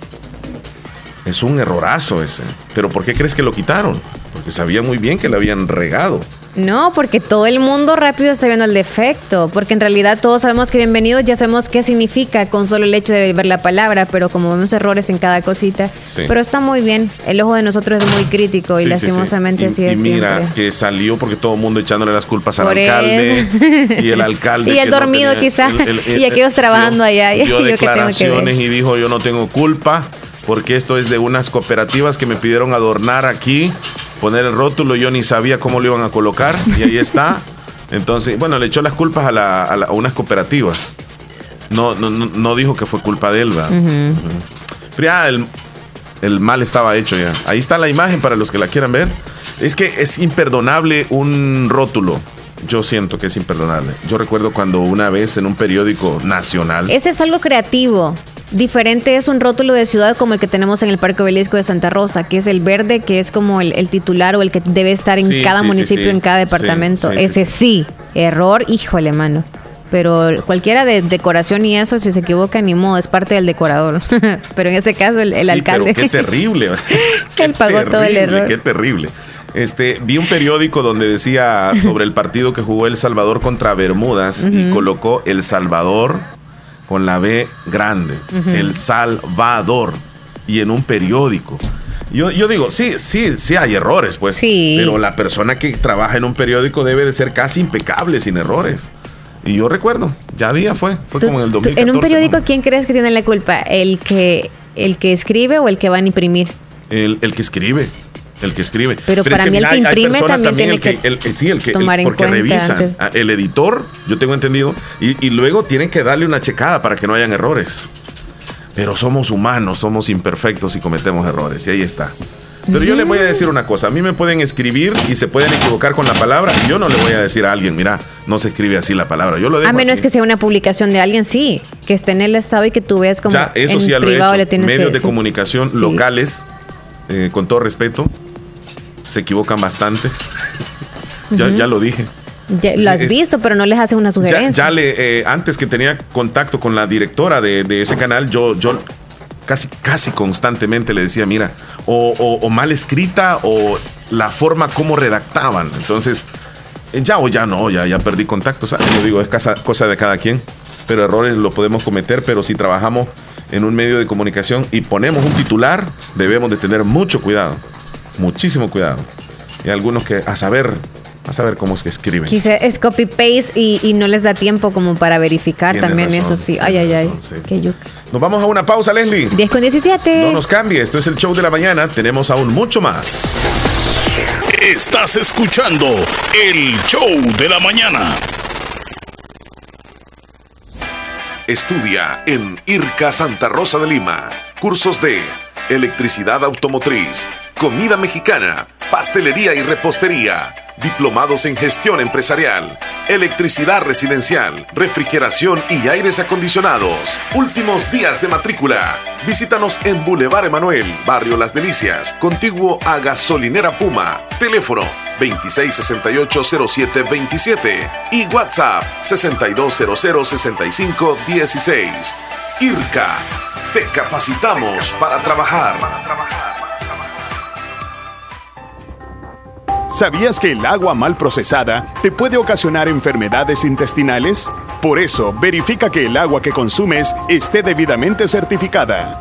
es un errorazo ese. Pero ¿por qué crees que lo quitaron? Porque sabían muy bien que le habían regado. No, porque todo el mundo rápido está viendo el defecto, porque en realidad todos sabemos que bienvenido ya sabemos qué significa con solo el hecho de ver la palabra, pero como vemos errores en cada cosita, Sí. pero está muy bien, el ojo de nosotros es muy crítico y Sí, sí, sí. lastimosamente Y- así y es mira siempre. que salió porque todo el mundo echándole las culpas al alcalde [laughs] y el alcalde [laughs] Y el que no dormido tenía- quizá, el- el- [laughs] el- y aquellos trabajando allá, y dio yo que que declaraciones ver. y dijo yo no tengo culpa porque esto es de unas cooperativas que me pidieron adornar aquí poner el rótulo yo ni sabía cómo lo iban a colocar y ahí está entonces bueno le echó las culpas a, la- a la- a unas cooperativas no, no, no, dijo que fue culpa de él. Pero ya el, el mal estaba hecho ya. Ahí está la imagen para los que la quieran ver. Es que es imperdonable un rótulo. Yo siento que es imperdonable. Yo recuerdo cuando una vez en un periódico nacional. Ese es algo creativo. Diferente es un rótulo de ciudad como el que tenemos en el Parque Obelisco de Santa Rosa, que es el verde, que es como el, el titular o el que debe estar en Sí, cada sí, municipio, sí. en cada departamento. Ese sí, error, híjole, mano. Pero cualquiera de decoración y eso, si se equivoca, ni modo, es parte del decorador. [laughs] Pero en este caso, el, alcalde. Pero qué terrible. [laughs] Él pagó todo el error. Qué terrible. Este, vi un periódico donde decía sobre el partido que jugó El Salvador contra Bermudas y colocó El Salvador con la B grande. El Salvador. Y en un periódico. Yo, yo digo, sí, sí, sí hay errores, pues. Sí. Pero la persona que trabaja en un periódico debe de ser casi impecable, sin errores. Y yo recuerdo, ya día fue, fue como en el tú- 2014. en un ¿no? periódico, ¿quién crees que tiene la culpa? ¿El que, ¿El que escribe o el que van a imprimir? El, el que escribe. El que escribe. Pero es para mí el mira, que hay- hay imprime también tiene el que el- sí, el que, el- tomar en porque cuenta revisan. antes. Ah, El editor, yo tengo entendido, y, y luego tienen que darle una checada para que no hayan errores. Pero somos humanos, somos imperfectos y cometemos errores. Y ahí está. Pero yo le voy a decir una cosa, a mí me pueden escribir y se pueden equivocar con la palabra. y Yo no le voy a decir a alguien, mira, no se escribe así la palabra. Yo lo dejo A menos así. que sea una publicación de alguien, sí, que esté en el estado y que tú veas como Ya, eso en sí ya lo he privado hecho. le tienes Medios que de comunicación sí. locales, eh, con todo respeto, se equivocan bastante. ya, ya lo dije. Ya lo has Es- visto, pero no les hace una sugerencia. ya le, eh, antes que tenía contacto con la directora de, de ese canal, yo, yo casi, casi constantemente le decía, mira, o, o- o mal escrita o la forma como redactaban. Entonces, eh, ya o ya no, ya, ya perdí contacto. O sea, yo digo, es casa- cosa de cada quien, pero errores lo podemos cometer, pero si trabajamos en un medio de comunicación y ponemos un titular, debemos de tener mucho cuidado, muchísimo cuidado. Y algunos que a saber, a saber cómo es que escriben. Quizá es copy-paste y, y no les da tiempo como para verificar Tienes también razón, eso sí. Ay, ay, ay. Yuca. Nos vamos a una pausa, Leslie. 10 con 17. No nos cambie, esto es el show de la mañana. Tenemos aún mucho más. Estás escuchando el show de la mañana. Estudia en IRCA Santa Rosa de Lima. Cursos de electricidad automotriz, comida mexicana, pastelería y repostería, diplomados en gestión empresarial, electricidad residencial, refrigeración y aires acondicionados. Últimos días de matrícula. Visítanos en Boulevard Emanuel, Barrio Las Delicias, contiguo a Gasolinera Puma. Teléfono 2668-0727 y WhatsApp 6200-6516. IRCA, te capacitamos para trabajar. ¿Sabías que el agua mal procesada te puede ocasionar enfermedades intestinales? Por eso, verifica que el agua que consumes esté debidamente certificada.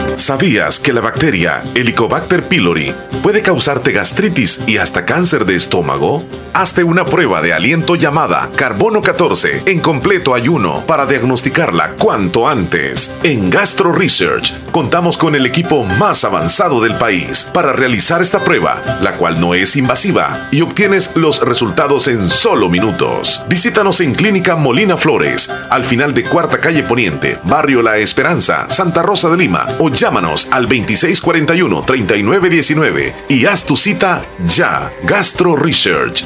¿Sabías que la bacteria Helicobacter pylori puede causarte gastritis y hasta cáncer de estómago? Hazte una prueba de aliento llamada Carbono 14 en completo ayuno para diagnosticarla cuanto antes. En Gastro Research contamos con el equipo más avanzado del país para realizar esta prueba, la cual no es invasiva y obtienes los resultados en solo minutos. Visítanos en Clínica Molina Flores, al final de Cuarta Calle Poniente, Barrio La Esperanza, Santa Rosa de Lima o llámanos al 2641-3919 y haz tu cita ya. Gastro Research.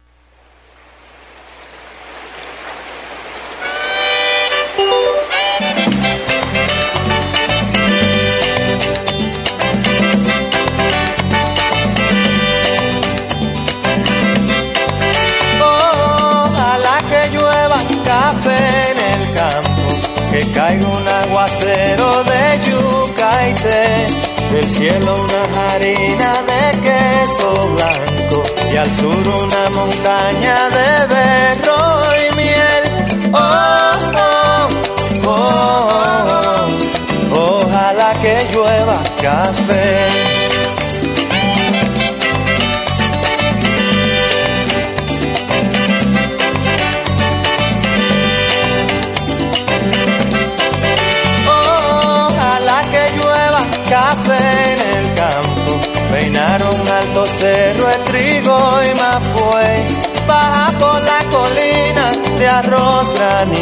Cielo una harina de queso blanco y al sur una montaña de berro y miel. Oh, oh, oh, oh, ojalá que llueva café.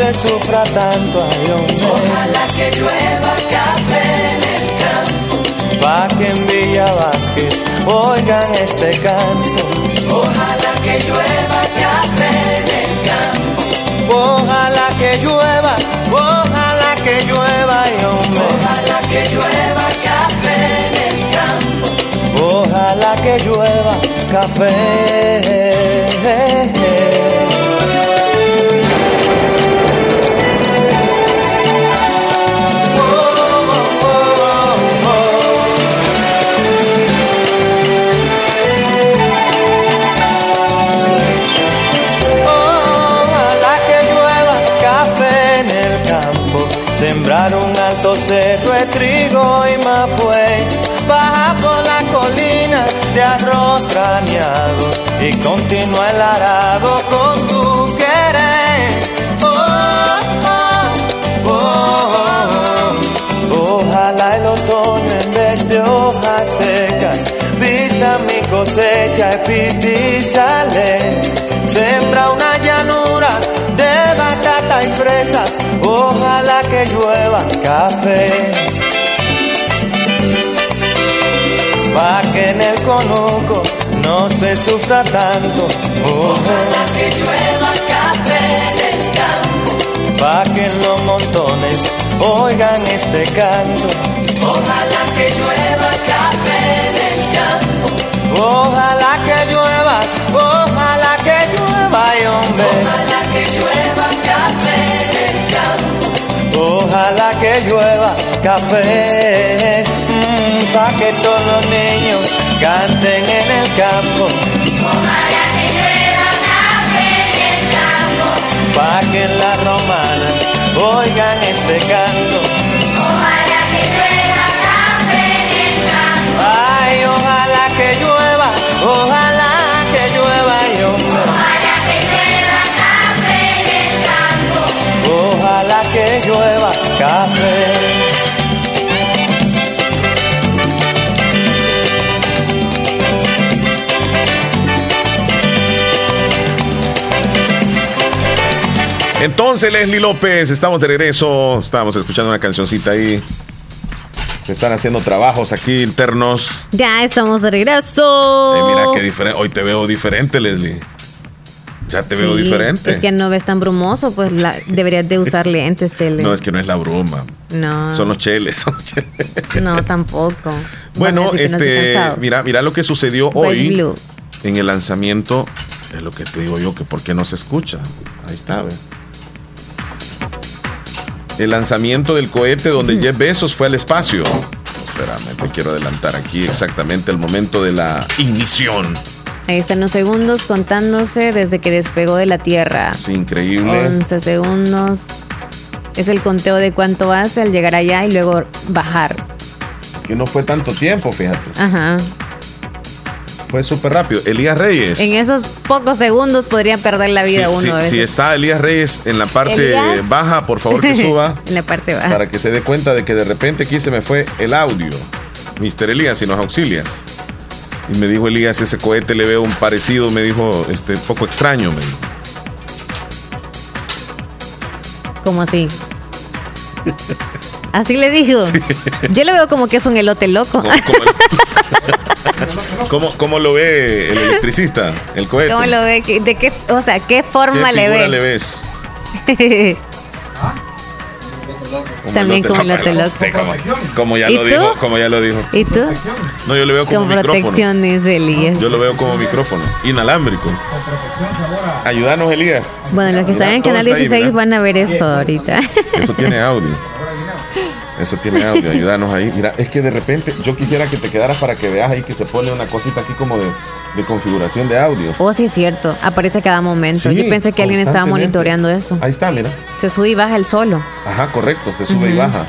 se sufra tanto, ay, hombre. Ojalá que llueva café en el campo. Pa' que en Villa Vázquez oigan este canto. Ojalá que llueva café en el campo. Ojalá que llueva, ojalá que llueva, ay, hombre. Ojalá que llueva café en el campo. Ojalá que llueva café. De arroz graneado y continúa el arado con tu querer. Oh, oh, oh, oh. Ojalá el otoño en vez de hojas secas vista mi cosecha y sale. Sembra una llanura de batata y fresas, ojalá que llueva café. Conuco no se sufra tanto, Ojalá que llueva café en el campo. pa' que los montones oigan este canto. Ojalá que llueva café en el campo. Ojalá que llueva, ojalá que llueva, ay, hombre. Ojalá que llueva café en el campo. Ojalá que llueva café, mm, pa' que todos los niños canten en el campo. Ojalá que llueva café en el campo. Pa' que en la romana oigan este canto. Ay, Entonces, Leslie López, estamos de regreso. Estábamos escuchando una cancioncita ahí. Se están haciendo trabajos aquí internos. Ya estamos de regreso. Eh, mira qué diferente. Hoy te veo diferente, Leslie. Ya te veo diferente. Es que no ves tan brumoso, pues la, deberías de usar [laughs] lentes, Chele. No, es que no es la broma. No, Son los cheles. [laughs] son los cheles. no, tampoco. Bueno, no este, mira, mira lo que sucedió Pues hoy blue. en el lanzamiento. Es lo que te digo yo, que por qué no se escucha. Ahí está, ve. El lanzamiento del cohete donde Jeff Bezos fue al espacio. Espérame, te quiero adelantar aquí exactamente el momento de la ignición. Ahí están los segundos contándose desde que despegó de la Tierra. Es increíble. 11 segundos. Es el conteo de cuánto hace al llegar allá y luego bajar. Es que no fue tanto tiempo, fíjate. Ajá. Fue súper rápido. Elías Reyes. En esos pocos segundos podría perder la vida Sí, uno sí, a veces. si está Elías Reyes en la parte Elías. baja, por favor que [laughs] suba. en la parte baja. para que se dé cuenta de que de repente aquí se me fue el audio. Mister Elías, si nos auxilias. Y me dijo Elías, ese cohete le veo un parecido, me dijo, este, poco extraño. Me dijo. ¿Cómo así? Así le digo. [laughs] Yo lo veo como que es un elote loco. [laughs] ¿Cómo, cómo lo ve el electricista, el cohete? ¿Cómo lo ve? ¿Qué- ¿De qué, o sea, qué ¿Qué forma le figura ve? le ves? Como [laughs] También como elote loco. Sí, como, como ya ¿Y lo tú? dijo, como ya lo dijo. ¿Y tú? No, yo le veo como micrófono. protección, dice Elías. Yo lo veo como micrófono, inalámbrico. Ayúdanos, Elías. Bueno, los que saben en Canal está ahí, 16 mira. van a ver eso ahorita. Eso tiene audio. [laughs] Eso tiene audio, [laughs] ayúdanos ahí. Mira, es que de repente yo quisiera que te quedaras para que veas ahí que se pone una cosita aquí como de, de configuración de audio. Oh, sí, es cierto. Aparece cada momento. Sí, Yo pensé que alguien estaba monitoreando eso. Ahí está, mira. Se sube y baja el solo. Ajá, correcto, se sube y baja.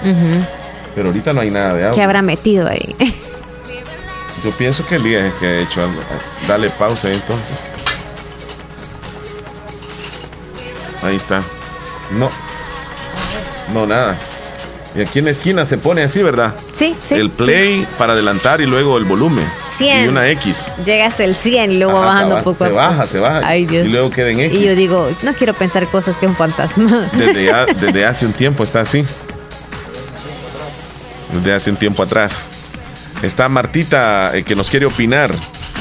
Pero ahorita no hay nada de ¿Qué audio. habrá metido ahí? [laughs] Yo pienso que Elías es que ha hecho algo. Dale pausa entonces. Ahí está. No. No, nada. Y aquí en la esquina se pone así, ¿verdad? Sí, sí. el play para adelantar y luego el volumen. 100. Y una X. Llegas el 100 y luego Ajá, bajando cabal. poco a Se baja, se baja. Ay, Dios. Y luego queda en X. Y yo digo, no quiero pensar cosas que un fantasma. Desde, ya- [laughs] desde hace un tiempo está así. Desde hace un tiempo atrás. Está Martita eh, que nos quiere opinar.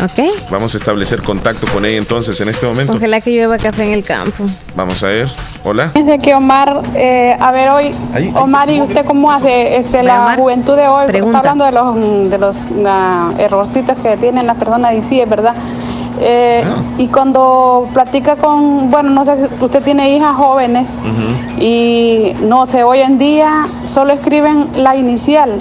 ¿Ok? Vamos a establecer contacto con ella entonces en este momento. Ojalá que llueva café en el campo. Vamos a ver. Hola. Desde que Omar, eh, a ver hoy, Ahí, ahí Omar, ¿y usted cómo hace este, la juventud de hoy? Está hablando de los, de los ah, errorcitos que tienen las personas y sí, es verdad. Eh, Ah. Y cuando platica con, bueno, no sé si usted tiene hijas jóvenes y no sé, hoy en día solo escriben la inicial.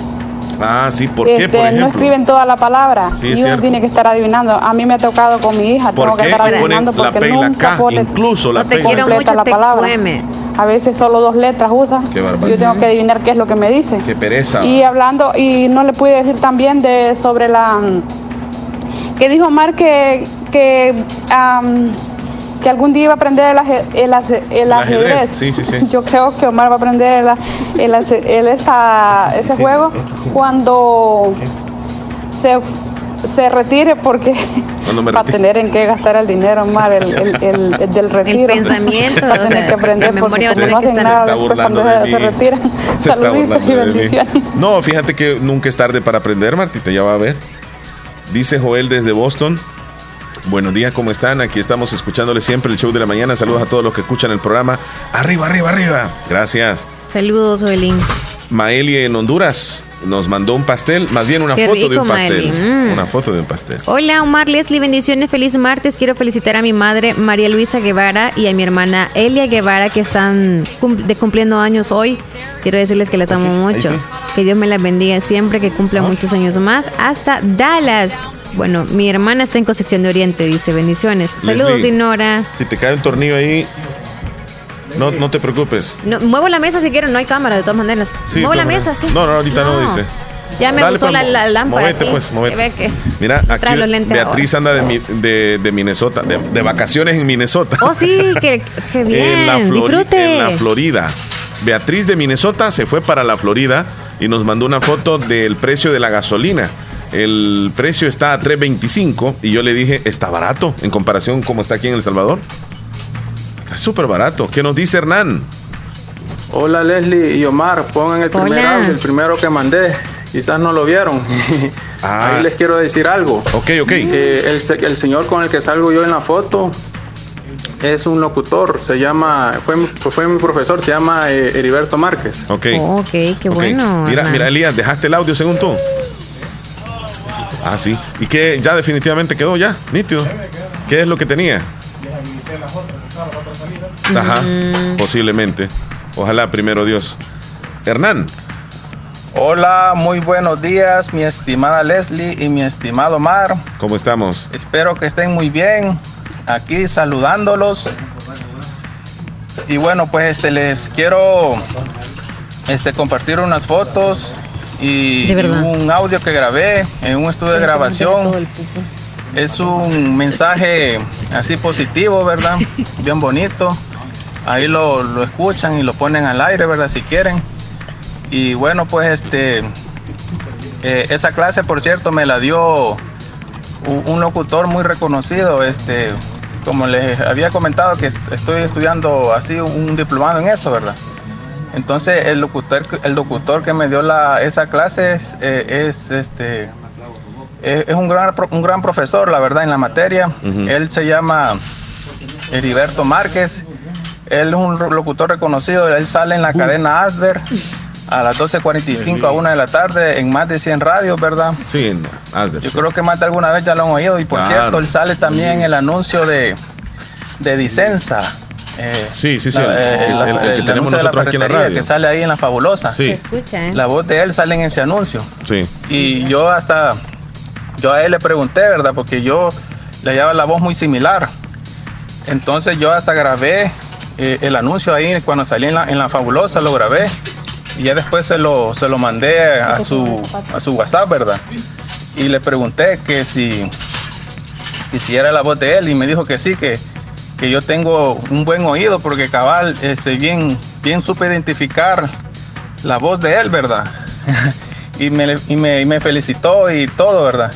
Ah, sí, ¿por qué, Este, por no escriben toda la palabra Sí, y es uno cierto. tiene que estar adivinando. A mí me ha tocado con mi hija, ¿Por tengo que estar ponen adivinando la porque P y la nunca K, puedo incluso la no P te y la quiero K. completa la te palabra. cueme. A veces solo dos letras usa. Qué barbaridad. yo tengo que adivinar qué es lo que me dice. Qué pereza. Y hablando, y no le pude decir también de sobre la mm, que dijo Omar que, que, que algún día iba a aprender el, aje- el, aje- el ajedrez, ajedrez. sí, sí, sí. [laughs] Yo creo que Omar va a aprender el, el el- esa- ese Sí, juego cuando se, se retire porque Cuando me [laughs] va a retire. tener en qué gastar el dinero, Omar, el, el- el- el del retiro. [laughs] pensamiento, va a o tener sea, que aprender porque como no que hacen nada Se está después cuando se, de se mí. retiran. Se está Saluditos burlando y bendiciones. No, fíjate que nunca es tarde para aprender, Martita, ya va a ver. Dice Joel desde Boston. Buenos días, ¿cómo están? Aquí estamos escuchándole siempre el show de la mañana. Saludos a todos los que escuchan el programa. Arriba, arriba, arriba. Gracias. Saludos, Oelín. Maeli en Honduras nos mandó un pastel, más bien una Qué foto de un pastel. Mm. Una foto de un pastel. Hola Omar Leslie, bendiciones, feliz martes. Quiero felicitar a mi madre María Luisa Guevara y a mi hermana Elia Guevara que están cum- de cumpliendo años hoy. Quiero decirles que las amo mucho. sí. Que Dios me las bendiga siempre, que cumplan muchos años más. Hasta Dallas. Bueno, mi hermana está en Concepción de Oriente, dice bendiciones. Saludos, Leslie. Dinora. Si te cae un tornillo ahí, No, no te preocupes. No, muevo la mesa si quieren, no hay cámara de todas maneras. Sí, muevo la mesa, sí. No, no, ahorita no, dice. Ya me Dale, gustó pues, la, lámpara. movete, aquí. pues, movete. Que Mira, aquí Beatriz anda de, de, de Minnesota, de, de vacaciones en Minnesota. Oh, sí, [laughs] que, que bien. en, la Disfrute. en la Florida. Beatriz de Minnesota se fue para la Florida y nos mandó una foto del precio de la gasolina. El precio está a 3.25 y yo le dije, está barato en comparación como está aquí en El Salvador. Está súper barato. ¿Qué nos dice Hernán? Hola Leslie y Omar, pongan el primer Hola. audio, el primero que mandé. Quizás no lo vieron. [laughs] Ah. Ahí les quiero decir algo. Ok, ok. Eh, el señor con el que salgo yo en la foto es un locutor, se llama, fue, mi- fue mi profesor, se llama eh, Heriberto Márquez. Ok. Ok, qué Ok. bueno. Mira, mira, Elías, ¿dejaste el audio según tú? Ah, sí. ¿Y qué ya definitivamente quedó ya? Nítido. ¿Qué es lo que tenía? Ajá, posiblemente. Ojalá, primero Dios. Hernán. Hola, muy buenos días, mi estimada Leslie y mi estimado Omar. ¿Cómo estamos? Espero que estén muy bien. Aquí saludándolos. Y bueno, pues este les quiero este compartir unas fotos y, un audio que grabé en un estudio de grabación. Es un mensaje así positivo, ¿verdad? [laughs] Bien bonito. Ahí lo, lo escuchan y lo ponen al aire, ¿verdad? Si quieren. Y bueno, pues este, eh, esa clase, por cierto, me la dio un locutor muy reconocido. Este, como les había comentado que est- estoy estudiando así un diplomado en eso, ¿verdad? Entonces el locutor, el locutor que me dio la, esa clase es, eh, es, este, es, es un, gran, un gran profesor, la verdad, en la materia. Él se llama Heriberto Márquez. Él es un locutor reconocido. Él sale en la cadena Asder a las 12.45 a 1 de la tarde en más de 100 radios, ¿verdad? Sí. Yo creo que más de alguna vez ya lo han oído. Y por Claro. cierto, él sale también en el anuncio de, de Dicenza. Eh, Sí, sí, sí. la- el- eh, el- la- el que el tenemos anuncio de la nosotros aquí en la radio. que sale ahí en la fabulosa. Sí. Escucha, ¿eh? La voz de él sale en ese anuncio. Sí. Y yo hasta, yo a él le pregunté, ¿verdad? Porque yo le hallaba la voz muy similar. Entonces yo hasta grabé eh, el anuncio ahí cuando salí en la, en la fabulosa, lo grabé. Y ya después se lo, se lo mandé a su, a su WhatsApp, ¿verdad? Y le pregunté que si, que si era la voz de él y me dijo que sí, que, que yo tengo un buen oído porque cabal, este, bien, bien supe identificar la voz de él, ¿verdad? [laughs] y, me, y, me, y me felicitó y todo, ¿verdad?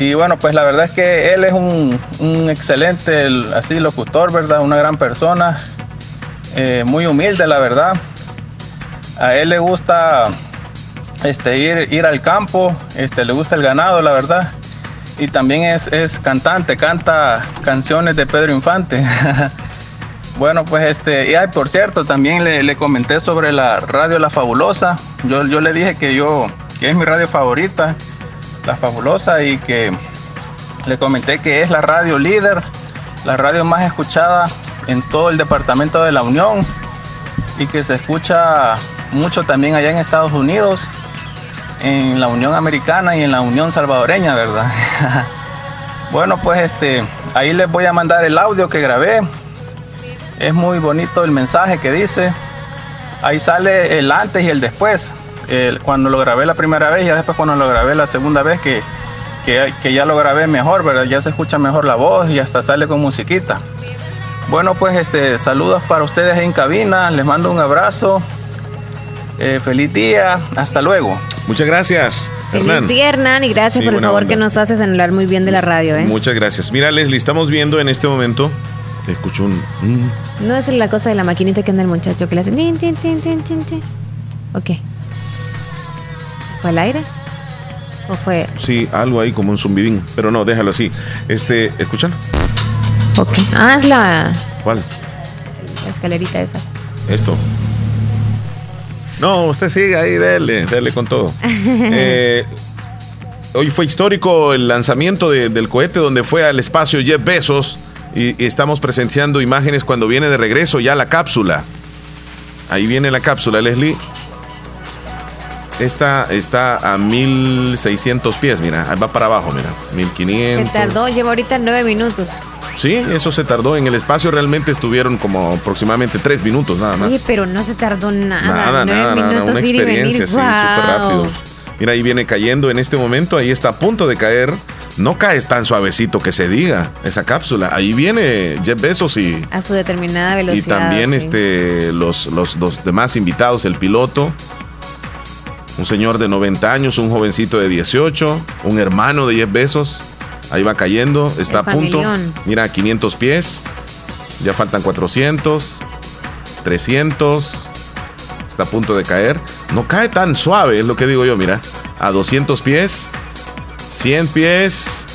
Y bueno, pues la verdad es que él es un, un excelente el- así locutor, ¿verdad? Una gran persona, eh, muy humilde, la verdad. A él le gusta este, ir, ir al campo, este, le gusta el ganado, la verdad. Y también es, es cantante, canta canciones de Pedro Infante. [laughs] Bueno, pues este, y ay, por cierto, también le, le comenté sobre la radio La Fabulosa. Yo, yo le dije que yo, que es mi radio favorita, La Fabulosa, y que le comenté que es la radio líder, la radio más escuchada en todo el departamento de la Unión y que se escucha mucho también allá en Estados Unidos, en la Unión Americana y en la Unión Salvadoreña, ¿verdad? [laughs] bueno, pues este, ahí les voy a mandar el audio que grabé. Es muy bonito el mensaje que dice. Ahí sale el antes y el después. Cuando lo grabé la primera vez y después cuando lo grabé la segunda vez que, que, que ya lo grabé mejor, ¿verdad? Ya se escucha mejor la voz y hasta sale con musiquita. Bueno, pues este, saludos para ustedes en cabina. Les mando un abrazo. Eh, feliz día. Hasta luego. Muchas gracias, Feliz Hernán. día, Hernán, y gracias Sí, por el favor onda. que nos haces en hablar muy bien de la radio, ¿eh? Muchas gracias. Mira, Leslie, estamos viendo en este momento. Escucho un. mm, No es la cosa de la maquinita que anda el muchacho que le hace. tin, tin, tin, tin, tin, tin. Ok. ¿Fue al aire? ¿O fue.? sí, algo ahí como un zumbidín. Pero no, déjalo así. Este, ¿escuchan? Ok. Ah, es la, ¿Cuál? la escalerita esa. Esto. No, usted sigue ahí, dele, dele con todo. [laughs] Eh, hoy fue histórico el lanzamiento de- del cohete donde fue al espacio Jeff Bezos y, y estamos presenciando imágenes cuando viene de regreso ya la cápsula. Ahí viene la cápsula, Leslie. Esta está a 1600 pies, mira, va para abajo, mira, Se 1500. tardó, lleva ahorita nueve minutos. Sí, eso se tardó. En el espacio realmente estuvieron como aproximadamente tres minutos nada más. Oye, pero no se tardó nada. Nada, nueve nada, nada. Una ir y experiencia, sí, súper rápido. Mira, ahí viene cayendo en este momento. Ahí está a punto de caer. No cae tan suavecito que se diga esa cápsula. Ahí viene Jeff Bezos y, A su determinada y velocidad. también sí. este, los, los, los demás invitados, el piloto. Un señor de 90 años, un jovencito de 18, un hermano de Jeff Bezos. Ahí va cayendo, está El a punto. familión. Mira, 500 pies. Ya faltan 400, 300. Está a punto de caer. No cae tan suave, es lo que digo yo, mira. A 200 pies, 100 pies.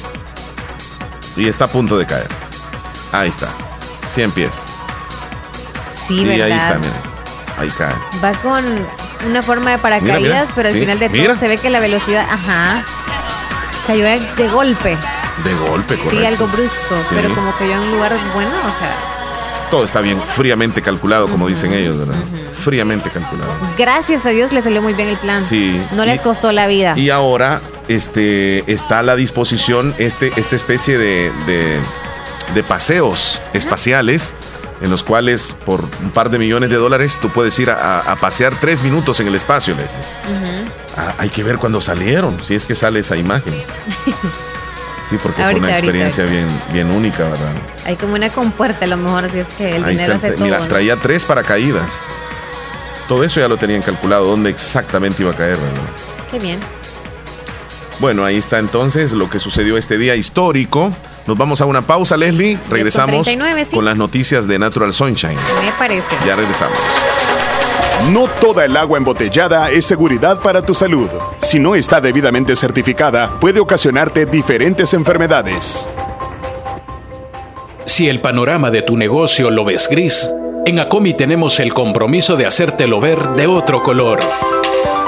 Y está a punto de caer. Ahí está. 100 pies. Sí, y ¿verdad? ahí está, mira. Ahí cae. Va con una forma de paracaídas, Mira, mira, pero al sí, final de todo mira. se ve que la velocidad, ajá, cayó de, de golpe. De golpe, correcto. Sí, algo brusco, Sí. pero como cayó en un lugar bueno, o sea, Todo está bien, fríamente calculado, como dicen ellos, ¿verdad? Fríamente calculado. gracias a Dios le salió muy bien el plan. Sí. No les costó la vida. Y ahora este, está a la disposición este, esta especie de, de- de paseos espaciales en los cuales por un par de millones de dólares tú puedes ir a, pasear tres minutos en el espacio. Leslie. Ujú. Ah, hay que ver cuando salieron, si es que sale esa imagen. [laughs] Sí, porque fue Ahorita, una ahorita. experiencia bien, bien única, ¿verdad? Hay como una compuerta a lo mejor, si es que el Ahí dinero está. hace todo. Mira, ¿no? traía tres paracaídas. Todo eso ya lo tenían calculado, dónde exactamente iba a caer, ¿verdad? Qué bien. Bueno, ahí está entonces lo que sucedió este día histórico. Nos vamos a una pausa, Leslie. Regresamos 39, sí. con las noticias de Natural Sunshine. Me parece. Ya regresamos. No toda el agua embotellada es seguridad para tu salud. Si no está debidamente certificada, puede ocasionarte diferentes enfermedades. Si el panorama de tu negocio lo ves gris, en Acomi tenemos el compromiso de hacértelo ver de otro color.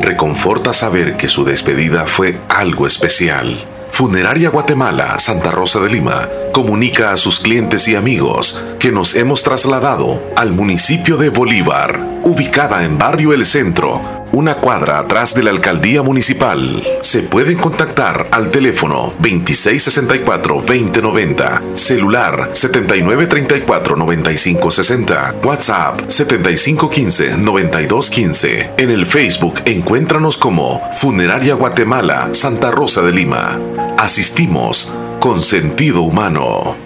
Reconforta saber que su despedida fue algo especial. Funeraria Guatemala, Santa Rosa de Lima, comunica a sus clientes y amigos que nos hemos trasladado al municipio de Bolívar, ubicada en Barrio El Centro, una cuadra atrás de la alcaldía municipal. Se pueden contactar al teléfono 2664-2090, celular 7934-9560, WhatsApp 7515-9215. En el Facebook encuéntranos como Funeraria Guatemala, Santa Rosa de Lima. Asistimos con sentido humano.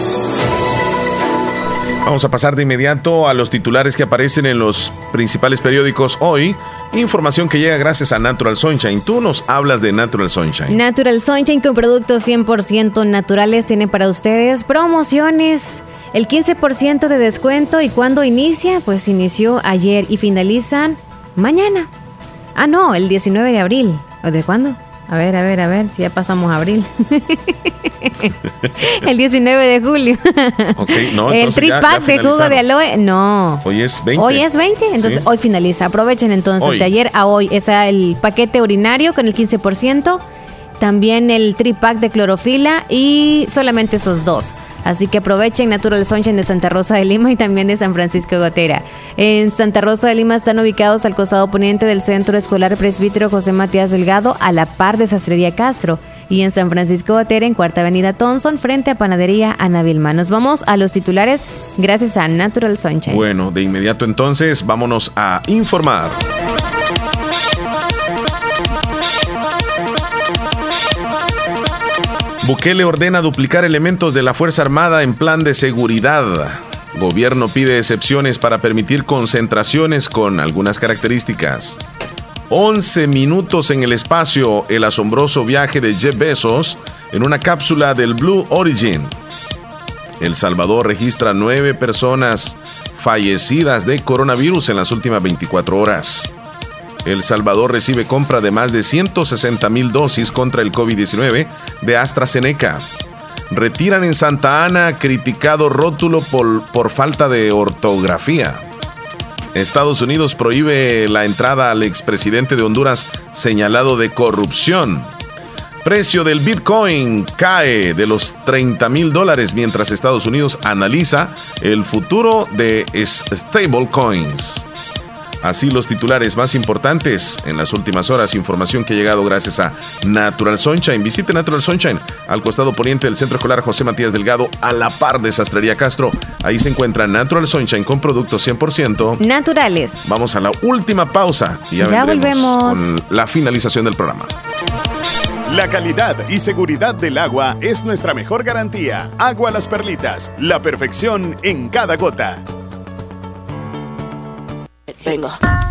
Vamos a pasar de inmediato a los titulares que aparecen en los principales periódicos hoy. Información que llega gracias a Natural Sunshine. Tú nos hablas de Natural Sunshine. Natural Sunshine con productos 100% naturales tiene para ustedes promociones. El 15% de descuento y cuando inicia, pues inició ayer y finalizan mañana. Ah, no, el 19 de abril. ¿O de cuándo? A ver, a ver, a ver, si ya pasamos a abril. [laughs] el 19 de julio. no, el tripack de jugo de aloe, no. Hoy es 20. Hoy es 20, entonces Sí. hoy finaliza. Aprovechen entonces Hoy. de ayer a hoy. Está el paquete urinario con el 15%, también el tripack de clorofila y solamente esos dos. Así que aprovechen Natural Sunshine de Santa Rosa de Lima y también de San Francisco de Gotera. En Santa Rosa de Lima están ubicados al costado poniente del Centro Escolar Presbítero José Matías Delgado, a la par de Sastrería Castro. Y en San Francisco de Gotera, en Cuarta Avenida Thompson, frente a Panadería Ana Vilma. Nos vamos a los titulares gracias a Natural Sunshine. Bueno, de inmediato entonces vámonos a informar. Bukele ordena duplicar elementos de la Fuerza Armada en plan de seguridad. Gobierno pide excepciones para permitir concentraciones con algunas características. 11 minutos en el espacio, el asombroso viaje de Jeff Bezos en una cápsula del Blue Origin. El Salvador registra nueve personas fallecidas de coronavirus en las últimas 24 horas. El Salvador recibe compra de más de 160 mil dosis contra el COVID-19 de AstraZeneca. Retiran en Santa Ana criticado rótulo por, por falta de ortografía. Estados Unidos prohíbe la entrada al expresidente de Honduras señalado de corrupción. Precio del Bitcoin cae de los 30 mil dólares mientras Estados Unidos analiza el futuro de stablecoins. Así los titulares más importantes en las últimas horas, información que ha llegado gracias a Natural Sunshine. Visite Natural Sunshine al costado poniente del Centro Escolar José Matías Delgado, a la par de Sastrería Castro. Ahí se encuentra Natural Sunshine con productos 100%. Naturales. Vamos a la última pausa y ya, Ya volvemos. con la finalización del programa. La calidad y seguridad del agua es nuestra mejor garantía. Agua Las Perlitas, la perfección en cada gota. Venga.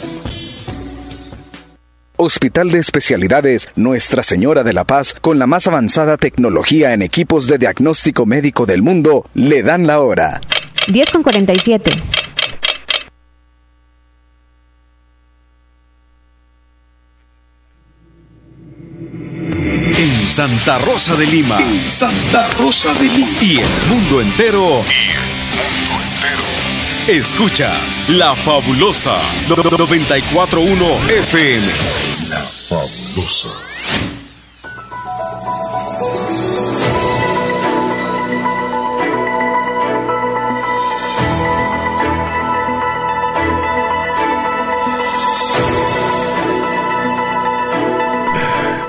Hospital de Especialidades Nuestra Señora de la Paz, con la más avanzada tecnología en equipos de diagnóstico médico del mundo, le dan la hora. 10 con 47. En Santa Rosa de Lima. En Santa Rosa de Lima. Y el mundo entero. Escuchas La Fabulosa 941 FM. La Fabulosa.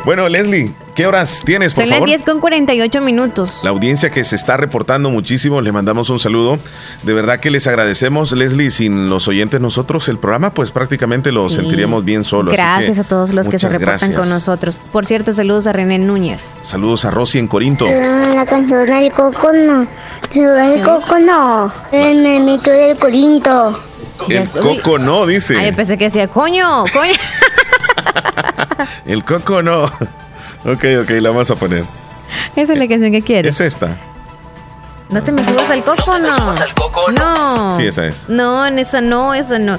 Bueno, Leslie, ¿qué horas tienes, por Son las favor? 10 con 48 minutos. La audiencia que se está reportando muchísimo, le mandamos un saludo. De verdad que les agradecemos, Leslie. Sin los oyentes nosotros, el programa pues prácticamente lo Sí. sentiríamos bien solo. así Gracias que a todos los que se reportan gracias. con nosotros. Por cierto, saludos a René Núñez. Saludos a Rosy en Corinto. La canción del coco no. El coco no. El memito del corinto. El coco no, dice. Ay, pensé que decía, coño, coño. [laughs] El coco no. Ok, ok, la vamos a poner. Esa es la canción que quieres. Es esta. No te me subas al coco, no. No. Sí, esa es. No, en esa no, esa no.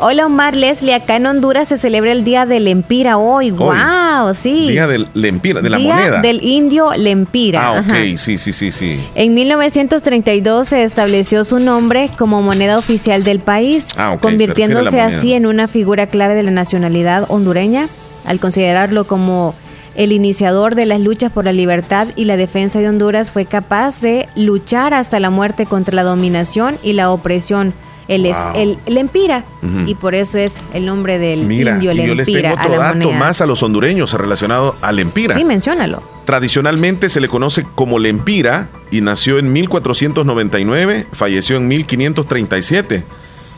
Hola Omar Leslie, acá en Honduras se celebra el Día del Empira hoy. Wow, sí. Día del Lempira, de la Día moneda. del indio Lempira. Ah, ok, Ajá. sí, sí, sí, sí. En 1932 se estableció su nombre como moneda oficial del país, Ah, ok, se convirtiéndose así en una figura clave de la nacionalidad hondureña, al considerarlo como el iniciador de las luchas por la libertad y la defensa de Honduras, fue capaz de luchar hasta la muerte contra la dominación y la opresión. Él es Wow. el, el Empira, y por eso es el nombre del Mira, indio y yo les tengo otro la dato moneda. más a los hondureños relacionado al Lempira. Sí, menciónalo. Tradicionalmente se le conoce como Lempira y nació en 1499, falleció en 1537.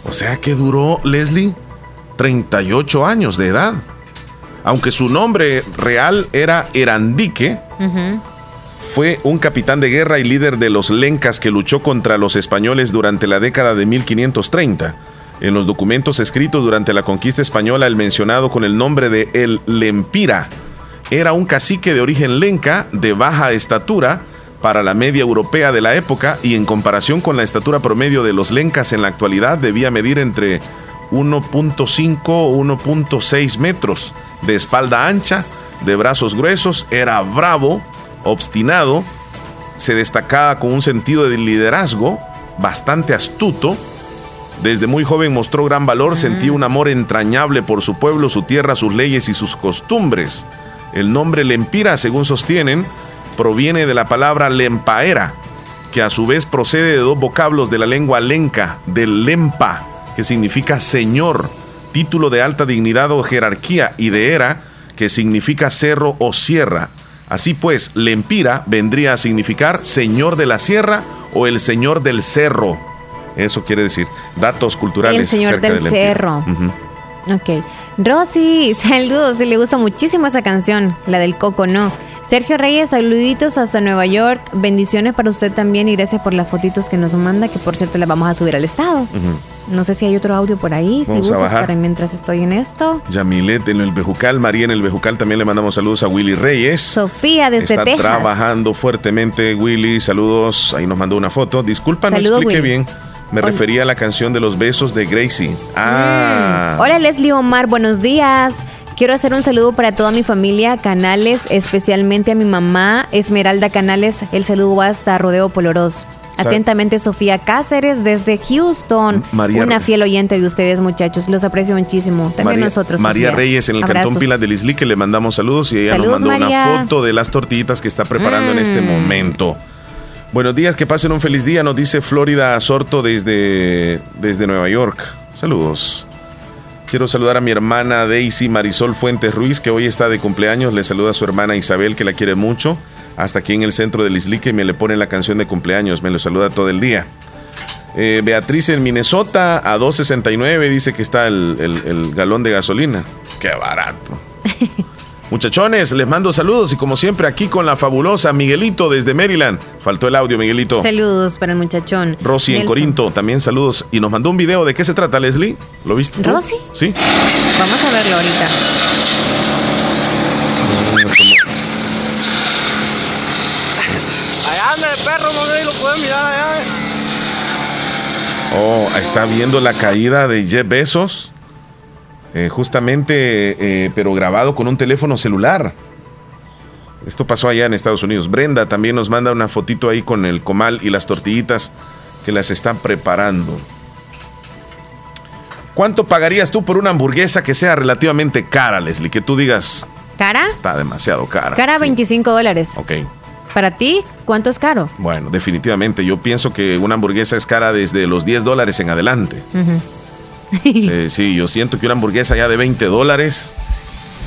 O sea que duró Leslie 38 años de edad. Aunque su nombre real era Erandique, fue un capitán de guerra y líder de los lencas que luchó contra los españoles durante la década de 1530. En los documentos escritos durante la conquista española, el mencionado con el nombre de El Lempira era un cacique de origen lenca de baja estatura para la media europea de la época y en comparación con la estatura promedio de los lencas en la actualidad debía medir entre 1.5 o 1.6 metros de espalda ancha, de brazos gruesos, era bravo, obstinado, se destacaba con un sentido de liderazgo bastante astuto. Desde muy joven mostró gran valor, sentía un amor entrañable por su pueblo, su tierra, sus leyes y sus costumbres. El nombre Lempira, según sostienen, proviene de la palabra lempaera, que a su vez procede de dos vocablos de la lengua lenca, del lempa, que significa señor, título de alta dignidad o jerarquía, y de era, que significa cerro o sierra. Así pues, Lempira vendría a significar señor de la sierra o el señor del cerro. Eso quiere decir datos culturales. El señor del de cerro. Ok. Rosy, [laughs] saludos. Le gusta muchísimo esa canción, la del Coco, ¿no? Sergio Reyes, saluditos hasta Nueva York. Bendiciones para usted también y gracias por las fotitos que nos manda, que por cierto las vamos a subir al estado. No sé si hay otro audio por ahí, si Vamos a gustas para mientras estoy en esto. Yamilet en el Bejucal, María en el Bejucal, también le mandamos saludos a Willy Reyes. Sofía desde Está Texas. trabajando fuertemente, Willy. Saludos. Ahí nos mandó una foto. Disculpa, no Saludos, expliqué Willy. bien. Me Hola. refería a la canción de los besos de Gracie. Ah. Hola Leslie Omar, buenos días. Quiero hacer un saludo para toda mi familia Canales, especialmente a mi mamá Esmeralda Canales. El saludo va hasta Rodeo Poloros. Sa- Atentamente Sofía Cáceres desde Houston. María- Una fiel oyente de ustedes muchachos. Los aprecio muchísimo. También María, nosotros. María Sofía. Reyes en el Abrazos. Cantón Pilas del Isli, que le mandamos saludos y ella Saludos, nos mandó María. una foto de las tortillitas que está preparando en este Mm. momento. Buenos días, que pasen un feliz día, nos dice Florida Sorto desde, desde Nueva York. Saludos. Quiero saludar a mi hermana Daisy Marisol Fuentes Ruiz, que hoy está de cumpleaños. Le saluda a su hermana Isabel, que la quiere mucho. Hasta aquí en el centro del Isli, que me le pone la canción de cumpleaños. Me lo saluda todo el día. Eh, Beatriz en Minnesota a 2.69 dice que está el- el galón de gasolina. Qué barato. [laughs] Muchachones, les mando saludos y como siempre aquí con la fabulosa Miguelito desde Maryland. Faltó el audio, Miguelito. Saludos para el muchachón. Rosy en. Corinto, también saludos. Y nos mandó un video. ¿De qué se trata, Leslie? ¿Lo viste? tú? ¿Rosy? Sí. Vamos a verlo ahorita. Allá anda el perro, no lo pueden mirar allá. Oh, está viendo la caída de Jeff Bezos. Eh, justamente, eh, pero grabado con un teléfono celular. Esto pasó allá en Estados Unidos. Brenda también nos manda una fotito ahí con el comal y las tortillitas que las están preparando. ¿Cuánto pagarías tú por una hamburguesa que sea relativamente cara, Leslie? Que tú digas, ¿Cara? está demasiado cara. Cara Sí. 25 dólares. Ok. Para ti, ¿cuánto es caro? Bueno, definitivamente. Yo pienso que una hamburguesa es cara desde los 10 dólares en adelante. Sí, [laughs] sí, yo siento que una hamburguesa ya de 20 dólares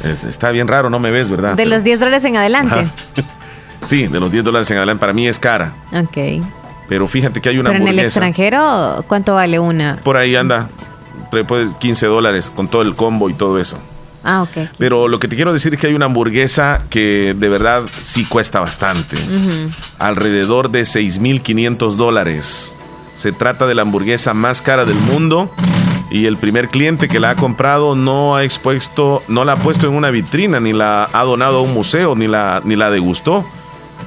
es- está bien raro, no me ves, ¿verdad? De Pero- los 10 dólares en adelante. Ajá. Sí, de los 10 dólares en adelante para mí es cara. Ok. Pero fíjate que hay una Pero en el hamburguesa. extranjero, ¿cuánto vale una? Por ahí anda. pre- puede- 15 dólares con todo el combo y todo eso. Ah, ok. Pero lo que te quiero decir es que hay una hamburguesa que de verdad sí cuesta bastante. Ujú. alrededor de 6.500 dólares. Se trata de la hamburguesa más cara del mundo y el primer cliente que la ha comprado no ha expuesto, no la ha puesto en una vitrina, ni la ha donado a un museo, ni la, ni la degustó.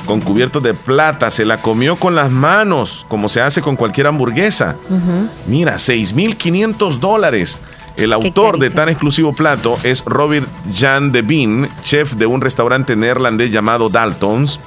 Con cubiertos de plata, se la comió con las manos, como se hace con cualquier hamburguesa. Ujú. Mira, 6.500 dólares. El autor de tan exclusivo plato es Robert Jan de Bean, chef de un restaurante neerlandés llamado Daltons,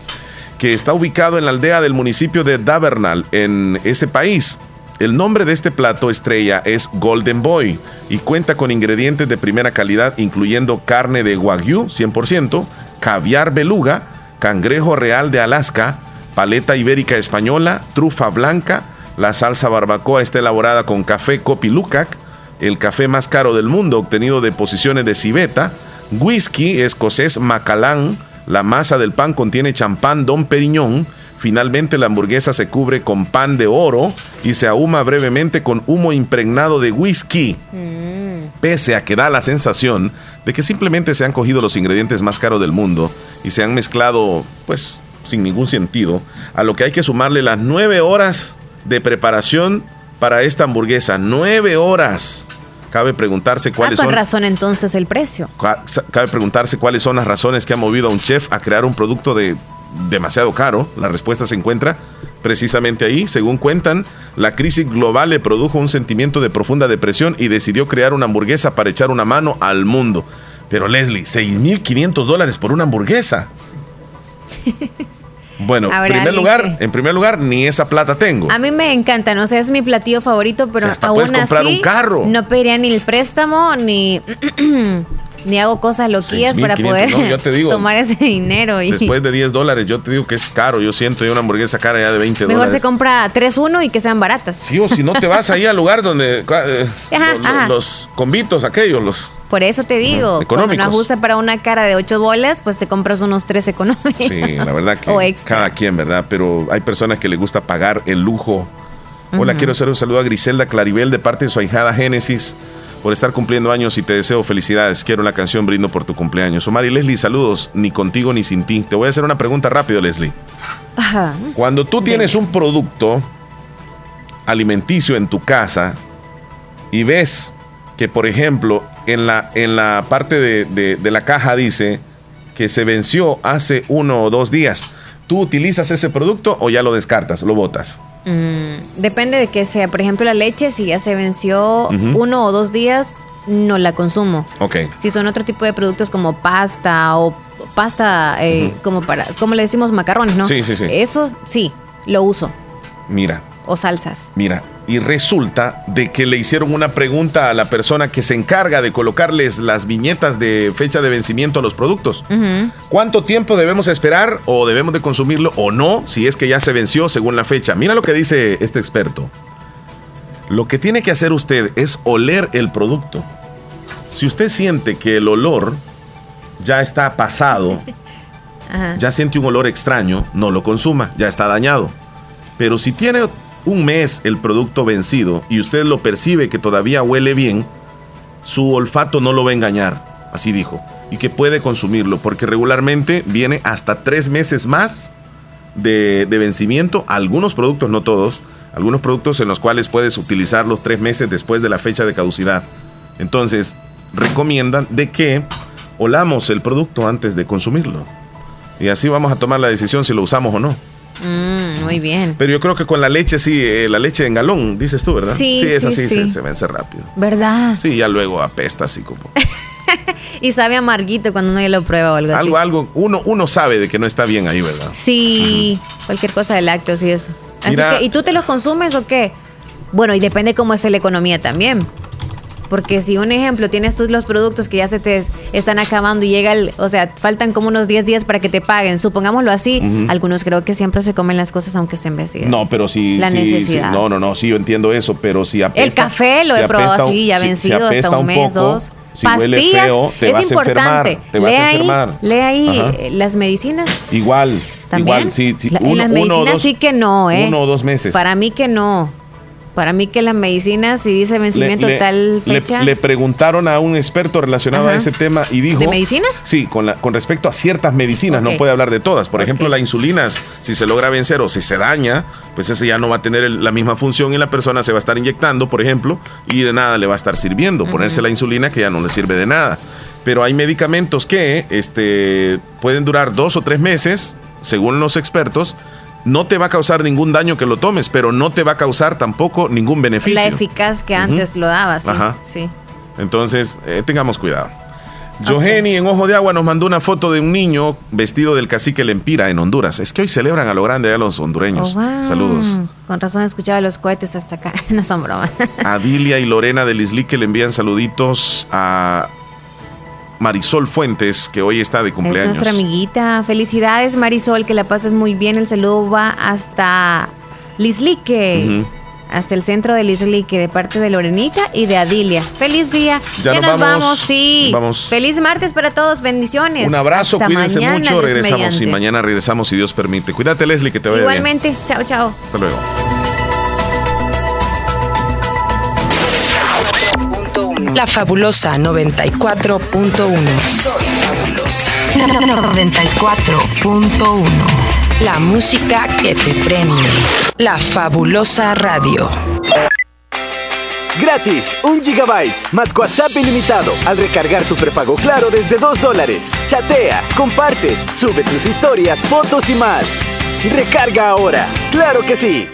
que está ubicado en la aldea del municipio de Davernal, en ese país. El nombre de este plato estrella es Golden Boy y cuenta con ingredientes de primera calidad, incluyendo carne de wagyu 100%, caviar beluga, cangrejo real de Alaska, paleta ibérica española, trufa blanca, la salsa barbacoa está elaborada con café Kopi el café más caro del mundo obtenido de posiciones de civeta, whisky escocés Macallan, la masa del pan contiene champán Don Perignon, finalmente la hamburguesa se cubre con pan de oro y se ahuma brevemente con humo impregnado de whisky pese a que da la sensación de que simplemente se han cogido los ingredientes más caros del mundo y se han mezclado, pues, sin ningún sentido, a lo que hay que sumarle las nueve horas de preparación para esta hamburguesa. Nueve horas. Cabe preguntarse Ah, cuáles con son. razón entonces el precio. Ca- Cabe preguntarse cuáles son las razones que han movido a un chef a crear un producto de demasiado caro. La respuesta se encuentra precisamente ahí. Según cuentan, la crisis global le produjo un sentimiento de profunda depresión y decidió crear una hamburguesa para echar una mano al mundo. Pero Leslie, 6.500 dólares por una hamburguesa. [laughs] Bueno, primer lugar, en primer lugar, ni esa plata tengo. A mí me encanta, no sé, es mi platillo favorito, pero O sea, hasta aún puedes comprar así un carro. no pediría ni el préstamo ni [clears throat] [clears throat] ni hago cosas loquillas para 6,500, poder no, yo te [laughs] digo, tomar ese dinero y Después de 10 dólares, yo te digo que es caro. Yo siento ya una hamburguesa cara ya de 20 mejor dólares. se compra tres uno y que sean baratas. Sí, o si no te vas ahí al lugar donde eh, Ajá, lo- lo- ajá. los convitos aquellos, los Por eso te digo, Ujú, cuando no ajusta para una cara de ocho bolas, pues te compras unos tres económicos. Sí, la verdad [laughs] que O extra. cada quien, ¿verdad? Pero hay personas que les gusta pagar el lujo. Hola, quiero hacer un saludo a Griselda Claribel de parte de su ahijada Génesis por estar cumpliendo años y te deseo felicidades. Quiero la canción Brindo por tu cumpleaños. Omar y Leslie, saludos. Ni contigo ni sin ti. Te voy a hacer una pregunta rápido, Leslie. Ajá. Cuando tú tienes un producto alimenticio en tu casa y ves que, por ejemplo, en la, en la parte de, de- de la caja dice que se venció hace uno o dos días, ¿tú utilizas ese producto o ya lo descartas, lo botas? Mm, depende de que sea. Por ejemplo, la leche, si ya se venció uno o dos días, no la consumo. Ok. Si son otro tipo de productos como pasta o pasta eh, como para, como le decimos macarrones, ¿no? Sí, sí, sí. Eso sí, lo uso. Mira, O salsas. mira. Y resulta de que le hicieron una pregunta a la persona que se encarga de colocarles las viñetas de fecha de vencimiento a los productos. ¿Cuánto tiempo debemos esperar o debemos de consumirlo o no si es que ya se venció según la fecha? Mira lo que dice este experto. Lo que tiene que hacer usted es oler el producto. Si usted siente que el olor ya está pasado, [laughs] Ajá. ya siente un olor extraño, no lo consuma, ya está dañado. Pero si tiene un mes el producto vencido y usted lo percibe que todavía huele bien, su olfato no lo va a engañar, así dijo, y que puede consumirlo, porque regularmente viene hasta tres meses más de, de vencimiento, algunos productos, no todos, algunos productos en los cuales puedes utilizarlos tres meses después de la fecha de caducidad. Entonces, recomiendan de que olamos el producto antes de consumirlo. Y así vamos a tomar la decisión si lo usamos o no. Mm, muy bien. Pero yo creo que con la leche, sí, eh, la leche en galón, dices tú, ¿verdad? Sí, es sí, así, sí. Se, se vence rápido. ¿Verdad? Sí, ya luego apesta así como. [laughs] Y sabe amarguito cuando uno ya lo prueba o algo así. algo, algo, uno, uno sabe de que no está bien ahí, ¿verdad? Sí, cualquier cosa de lácteos y eso. Así Mira- que, ¿y tú te los consumes o qué? Bueno, y depende cómo esté la economía también. Porque si un ejemplo tienes tú los productos que ya se te están acabando y llega el, o sea, faltan como unos 10 días para que te paguen, supongámoslo así, algunos creo que siempre se comen las cosas aunque estén vencidas. No, pero si. La sí, necesidad. sí, no, no, no, sí, yo entiendo eso, pero si apesta. El café lo si he probado apesta así, ya si- si vencido hasta un mes, poco, dos. Si huele Pastillas, feo, te es vas a importante. enfermar. Te vas lee a ahí, enfermar. lee ahí Ajá. eh, las medicinas. Igual. ¿También? Igual, sí. sí, La- en las uno medicinas dos- sí que no, ¿eh? Uno o dos meses. Para mí que no. Para mí que las medicinas, si dice vencimiento Le- le- tal le- fecha. Le, preguntaron a un experto relacionado a ese tema y dijo. ¿De medicinas? Sí, con, la, con respecto a ciertas medicinas, no puede hablar de todas. Por ejemplo, la insulina, si se logra vencer o si se daña, pues ese ya no va a tener el- la misma función y la persona se va a estar inyectando, por ejemplo, y de nada le va a estar sirviendo. Ponerse la insulina que ya no le sirve de nada. Pero hay medicamentos que este, pueden durar dos o tres meses, según los expertos. No te va a causar ningún daño que lo tomes, pero no te va a causar tampoco ningún beneficio. la eficaz que antes lo daba, sí. Ajá. sí. Entonces, eh, tengamos cuidado. Johenny en Ojo de Agua nos mandó una foto de un niño vestido del cacique Lempira en Honduras. Es que hoy celebran a lo grande a los hondureños. Oh, wow. Saludos. Con razón escuchaba los cohetes hasta acá. [laughs] no son bromas. A Dilia y Lorena del Islique le envían saluditos a Marisol Fuentes, que hoy está de Es cumpleaños. nuestra amiguita. Felicidades, Marisol, que la pases muy bien. El saludo va hasta Lislique. Hasta el centro de Lislique, de parte de Lorenita y de Adilia. Feliz día. Ya nos nos vamos. vamos, sí. Vamos. Feliz martes para todos. Bendiciones. Un abrazo, Hasta cuídense mañana, mucho. Dios Regresamos y mañana regresamos si Dios permite. Cuídate, Leslie, que te vaya bien. Igualmente. Chao, chao. Hasta luego. La fabulosa 94.1. Soy fabulosa. 94.1. La música que te prende. La fabulosa radio. Gratis, un gigabyte, más WhatsApp ilimitado al recargar tu prepago Claro desde 2 dólares. Chatea, comparte, sube tus historias, fotos y más. Recarga ahora, claro que sí.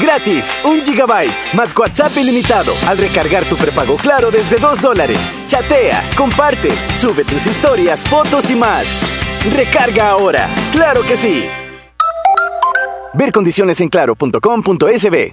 Gratis, un gigabyte, más WhatsApp ilimitado al recargar tu prepago Claro desde 2 dólares. Chatea, comparte, sube tus historias, fotos y más. Recarga ahora, claro que sí. Ver condiciones en claro.com.sb.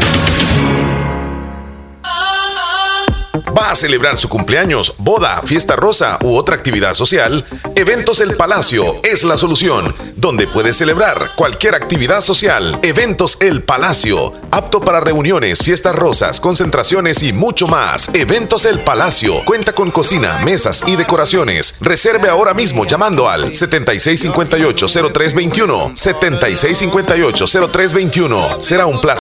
¿Va a celebrar su cumpleaños, boda, fiesta rosa u otra actividad social? Eventos El Palacio es la solución, donde puede celebrar cualquier actividad social. Eventos El Palacio, apto para reuniones, fiestas rosas, concentraciones y mucho más. Eventos El Palacio cuenta con cocina, mesas y decoraciones. Reserve ahora mismo llamando al 7658-0321. 7658-0321. Será un placer.